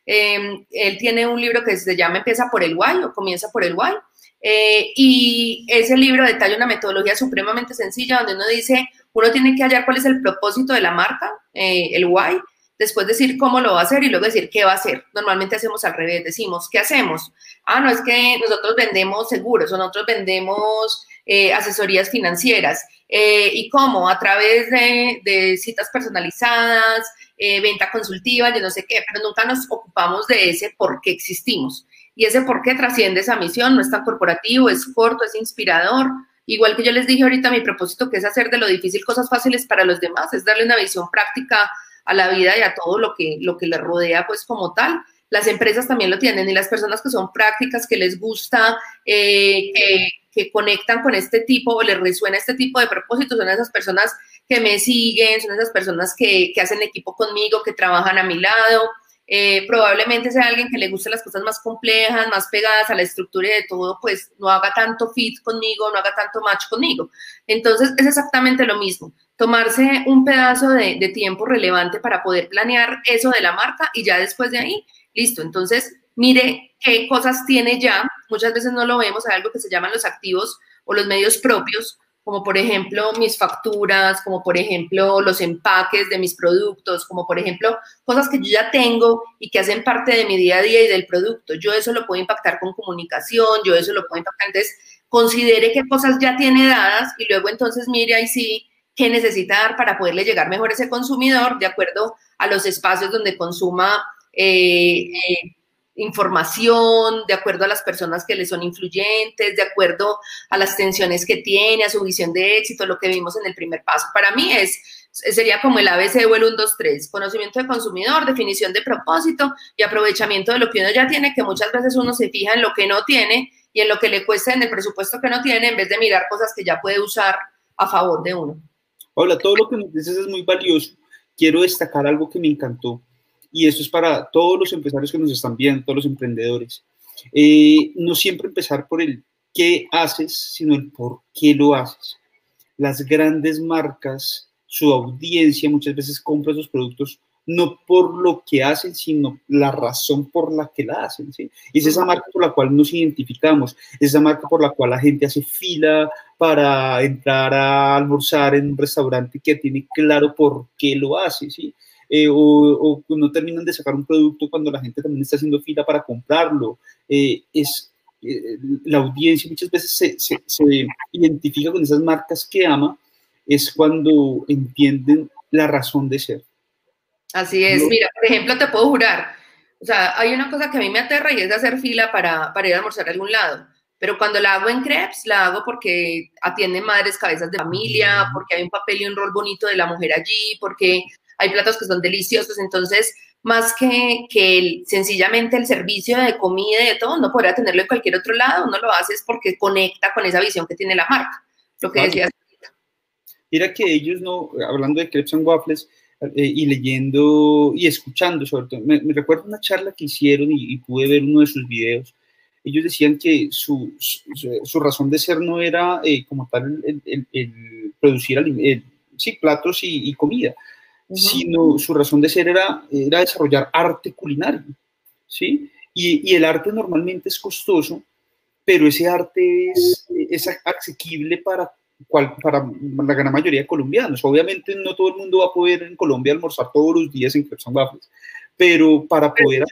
Em, él tiene un libro que se llama Empieza por el Why o Comienza por el Why. Eh, y ese libro detalla una metodología supremamente sencilla donde uno dice, uno tiene que hallar cuál es el propósito de la marca, eh, el why, después decir cómo lo va a hacer y luego decir qué va a hacer. Normalmente hacemos al revés, decimos, ¿qué hacemos? Ah, no es que nosotros vendemos seguros o nosotros vendemos eh, asesorías financieras. Eh, ¿Y cómo? A través de, citas personalizadas, eh, venta consultiva, yo no sé qué, pero nunca nos ocupamos de ese por qué existimos. Y ese por qué trasciende esa misión, no es tan corporativo, es corto, es inspirador. Igual que yo les dije ahorita, mi propósito que es hacer de lo difícil cosas fáciles para los demás, es darle una visión práctica a la vida y a todo lo que, lo que le rodea, pues como tal. Las empresas también lo tienen y las personas que son prácticas, que les gusta, eh, que, conectan con este tipo o les resuena este tipo de propósitos, son esas personas que me siguen, son esas personas que, que hacen equipo conmigo, que trabajan a mi lado, eh, probablemente sea alguien que le guste las cosas más complejas, más pegadas a la estructura y de todo, pues no haga tanto fit conmigo, no haga tanto match conmigo. Entonces es exactamente lo mismo, tomarse un pedazo de, tiempo relevante para poder planear eso de la marca y ya después de ahí, listo. Entonces, mire qué cosas tiene ya, muchas veces no lo vemos, hay algo que se llaman los activos o los medios propios, como por ejemplo mis facturas, como por ejemplo los empaques de mis productos, como por ejemplo cosas que yo ya tengo y que hacen parte de mi día a día y del producto. Yo eso lo puedo impactar con comunicación, yo eso lo puedo impactar. Entonces, considere qué cosas ya tiene dadas y luego entonces mire ahí sí qué necesita dar para poderle llegar mejor a ese consumidor de acuerdo a los espacios donde consuma. Eh, eh, información, de acuerdo a las personas que le son influyentes, de acuerdo a las tensiones que tiene, a su visión de éxito, lo que vimos en el primer paso. Para mí es sería como el ABC o el 1, 2, 3, conocimiento de consumidor, definición de propósito y aprovechamiento de lo que uno ya tiene, que muchas veces uno se fija en lo que no tiene y en lo que le cuesta en el presupuesto que no tiene, en vez de mirar cosas que ya puede usar a favor de uno. Hola, todo lo que nos dices es muy valioso. Quiero destacar algo que me encantó y esto es para todos los empresarios que nos están viendo, todos los emprendedores. Eh, no siempre empezar por el qué haces, sino el por qué lo haces. Las grandes marcas, su audiencia muchas veces compra sus productos no por lo que hacen, sino la razón por la que la hacen. ¿sí? Y es esa marca por la cual nos identificamos, es esa marca por la cual la gente hace fila para entrar a almorzar en un restaurante que tiene claro por qué lo hace. ¿sí? Eh, o, no terminan de sacar un producto cuando la gente también está haciendo fila para comprarlo. Eh, es, eh, la audiencia muchas veces se, se, identifica con esas marcas que ama, es cuando entienden la razón de ser. Así es, mira, por ejemplo, te puedo jurar, o sea, hay una cosa que a mí me aterra y es hacer fila para, para ir a almorzar a algún lado. Pero cuando la hago en crepes, la hago porque atienden madres cabezas de familia, porque hay un papel y un rol bonito de la mujer allí, porque hay platos que son deliciosos, entonces más que, que sencillamente el servicio de comida y de todo, no podría tenerlo en cualquier otro lado, uno lo hace es porque conecta con esa visión que tiene la marca, lo que decías. Mira que ellos no, hablando de crepes and waffles, y leyendo y escuchando sobre todo. Me, recuerdo una charla que hicieron y, pude ver uno de sus videos. Ellos decían que su, su, razón de ser no era como tal el, el, producir sí, platos y, comida, sino su razón de ser era, era desarrollar arte culinario. ¿sí? Y, y el arte normalmente es costoso, pero ese arte es, es asequible para, cual, para la gran mayoría de colombianos. Obviamente no todo el mundo va a poder en Colombia almorzar todos los días en Crepes Waffles, pero para poder...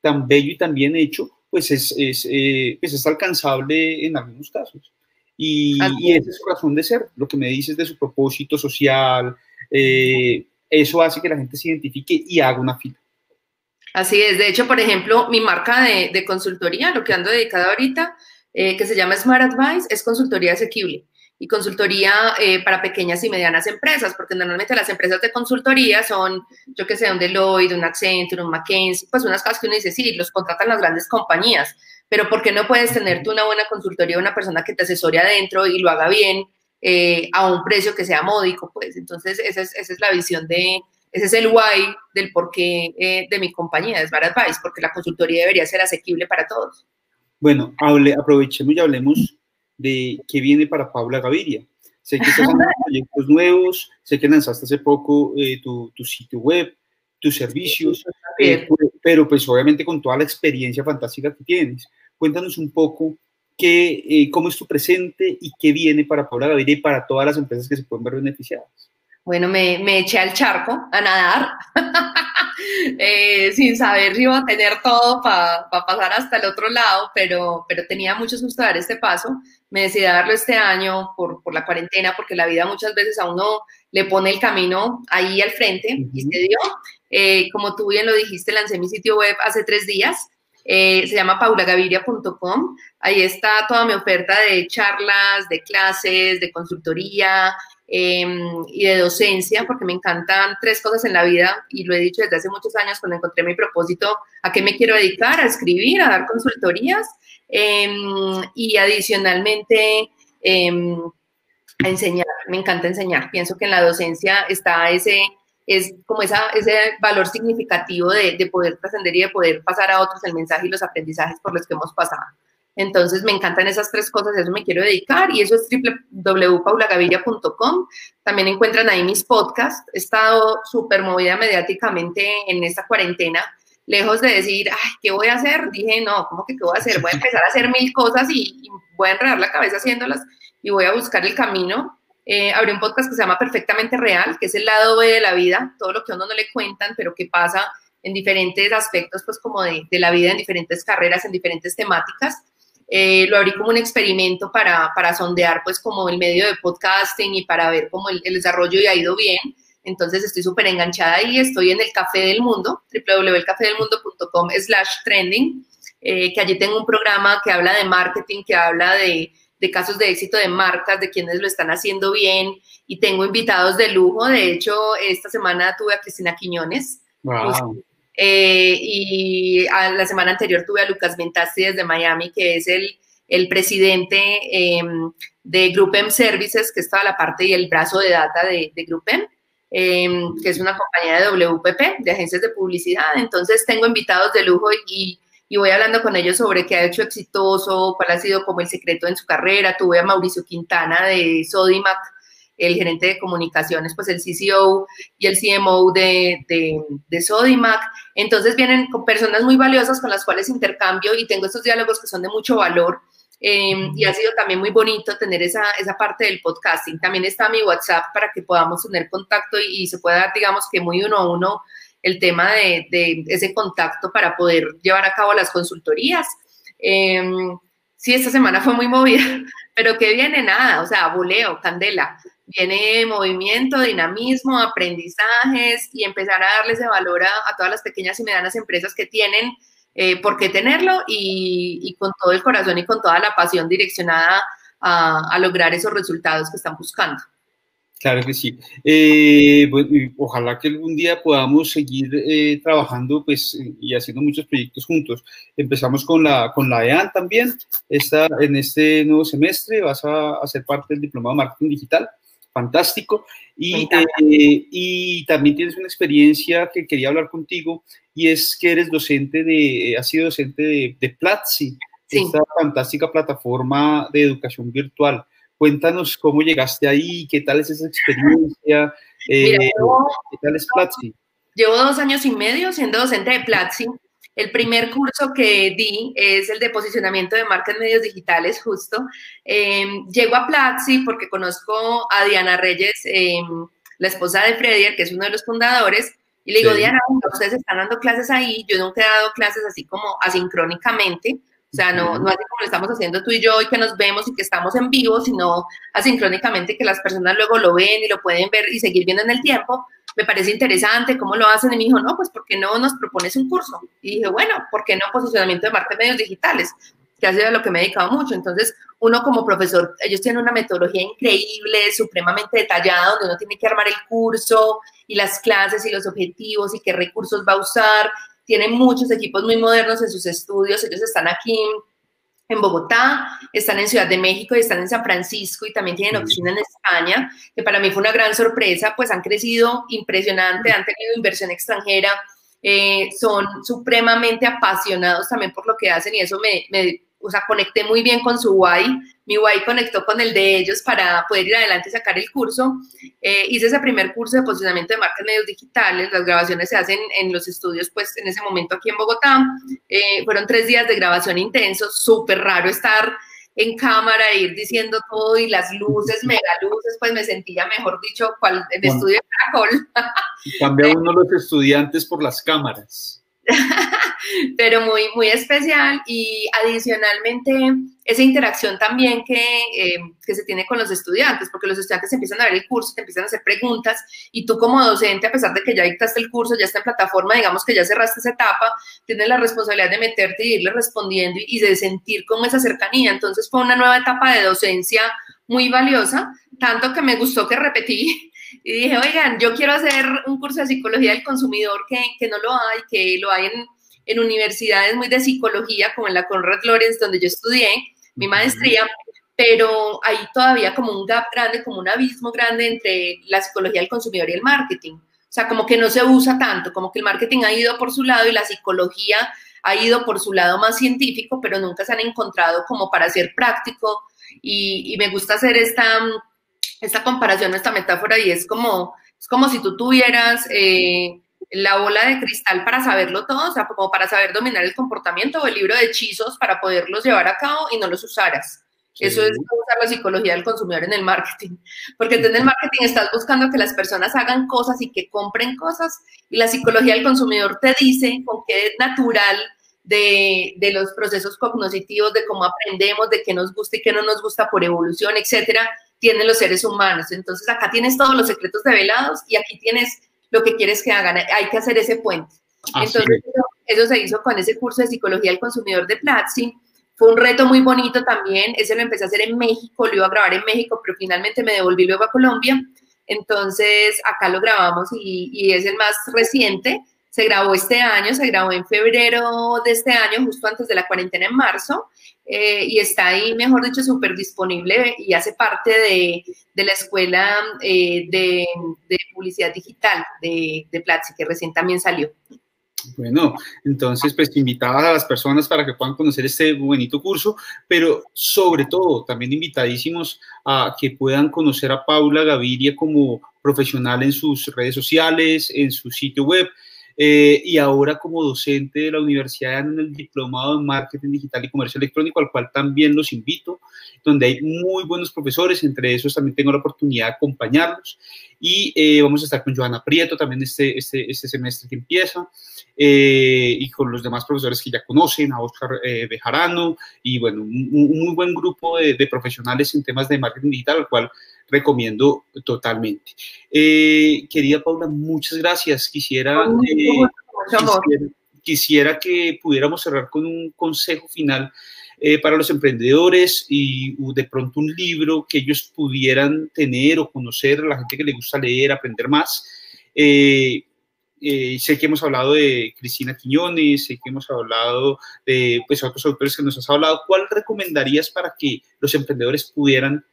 tan, bello y tan bien hecho, pues es, es, eh, pues es alcanzable en algunos casos. Y, y, esa es su razón de ser, lo que me dices de su propósito social, eh, eso hace que la gente se identifique y haga una fila. Así es, de hecho, por ejemplo, mi marca de, consultoría, lo que ando dedicada ahorita, eh, que se llama Smart Advice, es consultoría asequible y consultoría eh, para pequeñas y medianas empresas, porque normalmente las empresas de consultoría son, yo que sé, un Deloitte, un Accenture, un McKinsey, pues unas cosas que uno dice, sí, los contratan las grandes compañías, pero ¿por qué no puedes tener tú una buena consultoría, una persona que te asesore adentro y lo haga bien eh, a un precio que sea módico? Pues entonces esa es, esa es la visión de, ese es el why del porqué eh, de mi compañía, de Smart Advice, porque la consultoría debería ser asequible para todos. Bueno, hable, aprovechemos y hablemos de qué viene para Paula Gaviria. Sé que estás proyectos nuevos, sé que lanzaste hace poco eh, tu, tu, sitio web, tus servicios, eh, pero pues obviamente con toda la experiencia fantástica que tienes. Cuéntanos un poco qué, cómo es tu presente y qué viene para Paula Gaviria y para todas las empresas que se pueden ver beneficiadas. Bueno, me, me eché al charco a nadar, eh, sin saber si iba a tener todo para pasar hasta el otro lado, pero, pero tenía mucho susto dar este paso. Me decidí a darlo este año por, por, la cuarentena, porque la vida muchas veces a uno le pone el camino ahí al frente y se dio. Eh, como tú bien lo dijiste, lancé mi sitio web hace tres días. Eh, se llama paulagaviria.com. Ahí está toda mi oferta de charlas, de clases, de consultoría, Em, y de docencia, porque me encantan tres cosas en la vida y lo he dicho desde hace muchos años cuando encontré mi propósito, a qué me quiero dedicar, a escribir, a dar consultorías em, y adicionalmente em, a enseñar. Me encanta enseñar. Pienso que en la docencia está ese es como esa, ese valor significativo de, de poder trascender y de poder pasar a otros el mensaje y los aprendizajes por los que hemos pasado. Entonces me encantan esas tres cosas, eso me quiero dedicar y eso es www.paulagavilla.com. También encuentran ahí mis podcasts. He estado súper movida mediáticamente en esta cuarentena. Lejos de decir, ay, ¿qué voy a hacer? Dije, no, ¿cómo que qué voy a hacer? Voy a empezar a hacer mil cosas y, voy a enredar la cabeza haciéndolas y voy a buscar el camino. Eh, abrí un podcast que se llama Perfectamente Real, que es el lado B de la vida, todo lo que a uno no le cuentan, pero que pasa en diferentes aspectos, pues como de, de la vida, en diferentes carreras, en diferentes temáticas. Eh, lo abrí como un experimento para, para, sondear pues como el medio de podcasting y para ver cómo el, desarrollo ya ha ido bien. Entonces estoy súper enganchada y estoy en el Café del Mundo, www.elcafedelmundo.com slash trending, eh, que allí tengo un programa que habla de marketing, que habla de, de, casos de éxito de marcas, de quienes lo están haciendo bien y tengo invitados de lujo. De hecho, esta semana tuve a Cristina Quiñones. Wow. Eh, y a la semana anterior tuve a Lucas Mentasti desde Miami, que es el, el presidente em, de GroupM Services, que es toda la parte y el brazo de data de, de GroupM, em, que es una compañía de WPP, de agencias de publicidad. Entonces tengo invitados de lujo y, y voy hablando con ellos sobre qué ha hecho exitoso, cuál ha sido como el secreto en su carrera. Tuve a Mauricio Quintana de Sodimac, el gerente de comunicaciones, pues el CCO y el CMO de, de, Sodimac. Entonces vienen con personas muy valiosas con las cuales intercambio y tengo estos diálogos que son de mucho valor. Em, y ha sido también muy bonito tener esa, esa, parte del podcasting. También está mi WhatsApp para que podamos tener contacto y, se pueda digamos que muy uno a uno, el tema de, ese contacto para poder llevar a cabo las consultorías. Em, sí, esta semana fue muy movida, pero que viene nada, o sea, buleo, candela viene movimiento, dinamismo, aprendizajes y empezar a darle ese valor a, todas las pequeñas y medianas empresas que tienen eh, por qué tenerlo y, con todo el corazón y con toda la pasión direccionada a, lograr esos resultados que están buscando. Claro que sí. Eh, ojalá que algún día podamos seguir eh, trabajando pues, y haciendo muchos proyectos juntos. Empezamos con la, con la EAN también. Esta, en este nuevo semestre vas a hacer parte del Diplomado de Marketing Digital fantástico. Y, eh, y, también tienes una experiencia que quería hablar contigo y es que eres docente de, has sido docente de, de Platzi, esta fantástica plataforma de educación virtual. Cuéntanos cómo llegaste ahí, qué tal es esa experiencia, eh, qué tal es Platzi. Llevo dos años y medio siendo docente de Platzi. El primer curso que di es el de posicionamiento de marcas en medios digitales, justo. Em, llego a Platzi porque conozco a Diana Reyes, em, la esposa de Fredier, que es uno de los fundadores, y le digo, Diana, ustedes están dando clases ahí, yo nunca he dado clases así como asincrónicamente, o sea, no, no así como lo estamos haciendo tú y yo y que nos vemos y que estamos en vivo, sino asincrónicamente que las personas luego lo ven y lo pueden ver y seguir viendo en el tiempo. Me parece interesante cómo lo hacen y me dijo, no, pues ¿por qué no nos propones un curso? Y dije, bueno, ¿por qué no posicionamiento de marca en medios digitales? Que ha sido a lo que me he dedicado mucho. Entonces, uno como profesor, ellos tienen una metodología increíble, supremamente detallada, donde uno tiene que armar el curso y las clases y los objetivos y qué recursos va a usar tienen muchos equipos muy modernos en sus estudios, ellos están aquí en Bogotá, están en Ciudad de México y están en San Francisco y también tienen oficina en España, que para mí fue una gran sorpresa, pues han crecido impresionante, han tenido inversión extranjera, eh, son supremamente apasionados también por lo que hacen y eso me, me o sea, conecté muy bien con su why, mi why conectó con el de ellos para poder ir adelante y sacar el curso. Eh, hice ese primer curso de posicionamiento de marcas en medios digitales, las grabaciones se hacen en los estudios, pues en ese momento aquí en Bogotá. Eh, fueron tres días de grabación intensos, súper raro estar en cámara e ir diciendo todo y las luces, mega luces, pues me sentía, mejor dicho, cual, en estudio de Caracol. Cambia uno los estudiantes por las cámaras. pero muy, muy especial y adicionalmente esa interacción también que, eh, que, se tiene con los estudiantes, porque los estudiantes empiezan a ver el curso, te empiezan a hacer preguntas y tú como docente, a pesar de que ya dictaste el curso, ya está en plataforma, digamos que ya cerraste esa etapa, tienes la responsabilidad de meterte y irle respondiendo y, de sentir como esa cercanía. Entonces fue una nueva etapa de docencia muy valiosa, tanto que me gustó que repetí y dije, oigan, yo quiero hacer un curso de psicología del consumidor que, que no lo hay, que lo hay en, en, universidades muy de psicología, como en la Conrad Lorenz, donde yo estudié mi maestría, pero hay todavía como un gap grande, como un abismo grande entre la psicología del consumidor y el marketing. O sea, como que no se usa tanto, como que el marketing ha ido por su lado y la psicología ha ido por su lado más científico, pero nunca se han encontrado como para ser práctico. Y, y me gusta hacer esta esta comparación, esta metáfora, y es como, es como si tú tuvieras eh, la bola de cristal para saberlo todo, o sea, como para saber dominar el comportamiento o el libro de hechizos para poderlos llevar a cabo y no los usaras. Eso es usar la psicología del consumidor en el marketing. Porque en el marketing estás buscando que las personas hagan cosas y que compren cosas, y la psicología del consumidor te dice con qué es natural de, de, los procesos cognitivos, de cómo aprendemos, de qué nos gusta y qué no nos gusta por evolución, etcétera, tienen los seres humanos. Entonces acá tienes todos los secretos develados y aquí tienes lo que quieres que hagan. Hay que hacer ese puente. Entonces eso, se hizo con ese curso de psicología del consumidor de Platzi. Fue un reto muy bonito también. Ese lo empecé a hacer en México, lo iba a grabar en México, pero finalmente me devolví luego a Colombia. Entonces acá lo grabamos y, y es el más reciente. Se grabó este año, se grabó en febrero de este año, justo antes de la cuarentena en marzo. Eh, y está ahí, mejor dicho, súper disponible y hace parte de, de la escuela eh, de, publicidad digital de, de Platzi, que recién también salió. Bueno, entonces pues invitaba a las personas para que puedan conocer este bonito curso, pero sobre todo también invitadísimos a que puedan conocer a Paula Gaviria como profesional en sus redes sociales, en su sitio web. Eh, y ahora como docente de la universidad en el diplomado en marketing digital y comercio electrónico, al cual también los invito, donde hay muy buenos profesores, entre esos también tengo la oportunidad de acompañarlos. Y eh, vamos a estar con Joana Prieto también este, este, este semestre que empieza, eh, y con los demás profesores que ya conocen, a Oscar Bejarano, y bueno, un, un, muy buen grupo de, de profesionales en temas de marketing digital, al cual recomiendo totalmente. Eh, querida Paula, muchas gracias. Quisiera, eh, quisiera, quisiera, que pudiéramos cerrar con un consejo final eh, para los emprendedores y de pronto un libro que ellos pudieran tener o conocer, la gente que le gusta leer, aprender más. Eh, sé que hemos hablado de Cristina Quiñones, sé que hemos hablado de pues, otros autores que nos has hablado. ¿Cuál recomendarías para que los emprendedores pudieran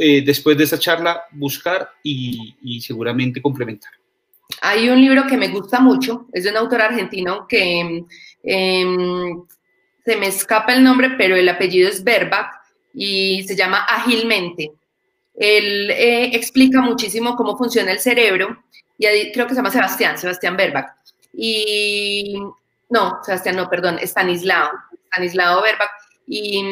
eh, después de esta charla buscar y, seguramente complementar. Hay un libro que me gusta mucho, es de un autor argentino que em, se me escapa el nombre, pero el apellido es Berbach y se llama Ágilmente. Él eh, explica muchísimo cómo funciona el cerebro y creo que se llama Sebastián, Sebastián Berbach. Y no, Sebastián, no, perdón, Stanislao, Stanislao Berbach. Y,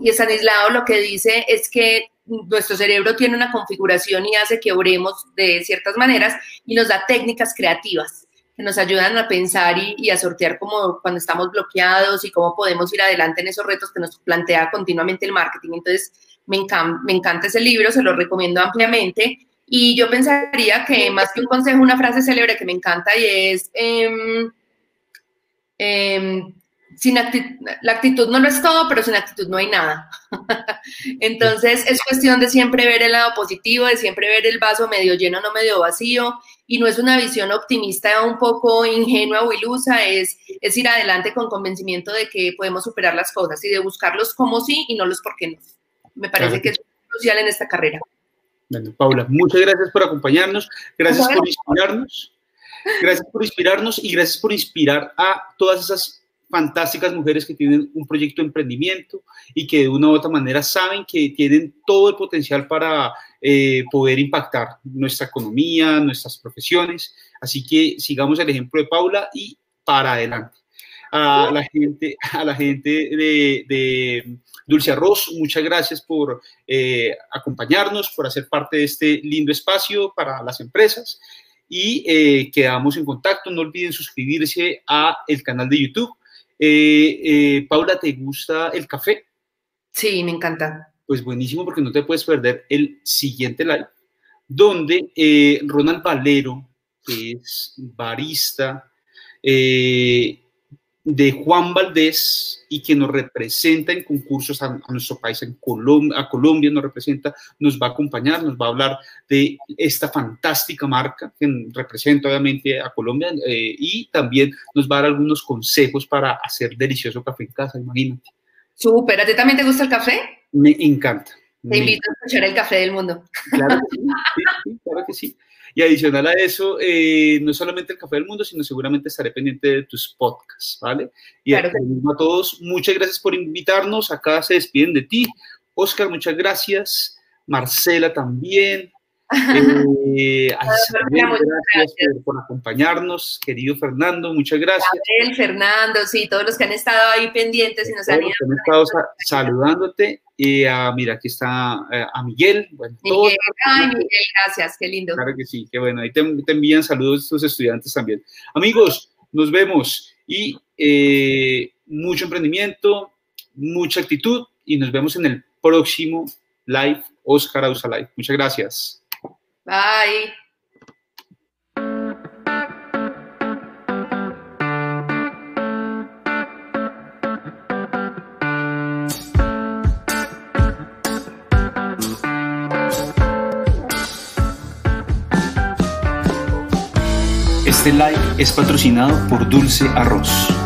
y Stanislao lo que dice es que nuestro cerebro tiene una configuración y hace que oremos de ciertas maneras y nos da técnicas creativas que nos ayudan a pensar y, a sortear como cuando estamos bloqueados y cómo podemos ir adelante en esos retos que nos plantea continuamente el marketing. Entonces, me, me encanta ese libro, se lo recomiendo ampliamente. Y yo pensaría que más que un consejo, una frase célebre que me encanta y es, eh, sin la actitud no lo es todo, pero sin actitud no hay nada. Entonces es cuestión de siempre ver el lado positivo, de siempre ver el vaso medio lleno, no medio vacío, y no es una visión optimista un poco ingenua o ilusa, es, es ir adelante con convencimiento de que podemos superar las cosas y de buscarlos como sí y no los por qué no. Me parece que es crucial en esta carrera. Bueno, Paula, muchas gracias por acompañarnos, gracias por inspirarnos, gracias por inspirarnos y gracias por inspirar a todas esas fantásticas mujeres que tienen un proyecto de emprendimiento y que de una u otra manera saben que tienen todo el potencial para eh, poder impactar nuestra economía, nuestras profesiones. Así que sigamos el ejemplo de Paula y para adelante. A la gente, a la gente de, Dulce Arroz, muchas gracias por eh, acompañarnos, por hacer parte de este lindo espacio para las empresas y eh, quedamos en contacto. No olviden suscribirse a el canal de YouTube eh, eh, Paula, ¿te gusta el café? Sí, me encanta. Pues buenísimo porque no te puedes perder el siguiente live, donde eh, Ronald Valero, que es barista, de Juan Valdés y que nos representa en concursos a, nuestro país, en Colombia, a Colombia nos representa, nos va a acompañar, nos va a hablar de esta fantástica marca que representa obviamente a Colombia eh, y también nos va a dar algunos consejos para hacer delicioso café en casa, imagínate. Súper, ¿a ti también te gusta el café? Me encanta. Te invito a escuchar el café del mundo. Claro que sí, claro que sí. Y adicional a eso, eh, no solamente el Café del Mundo, sino seguramente estaré pendiente de tus podcasts, ¿vale? Y a todos, muchas gracias por invitarnos. Acá se despiden de ti. Oscar, muchas gracias. Marcela también. Eh, gracias, Por, acompañarnos, querido Fernando, muchas gracias. Gabriel, Fernando, sí, todos los que han estado ahí pendientes y nos han, estado saludándote. Y a, mira, aquí está eh, a Miguel. Bueno, Miguel, ay, Miguel, gracias, qué lindo. Claro que sí, qué bueno. Ahí te, envían saludos tus estudiantes también. Amigos, nos vemos y eh, mucho emprendimiento, mucha actitud y nos vemos en el próximo live, Oscar Ausa Live. Muchas gracias. Bye. Este live es patrocinado por Dulce Arroz.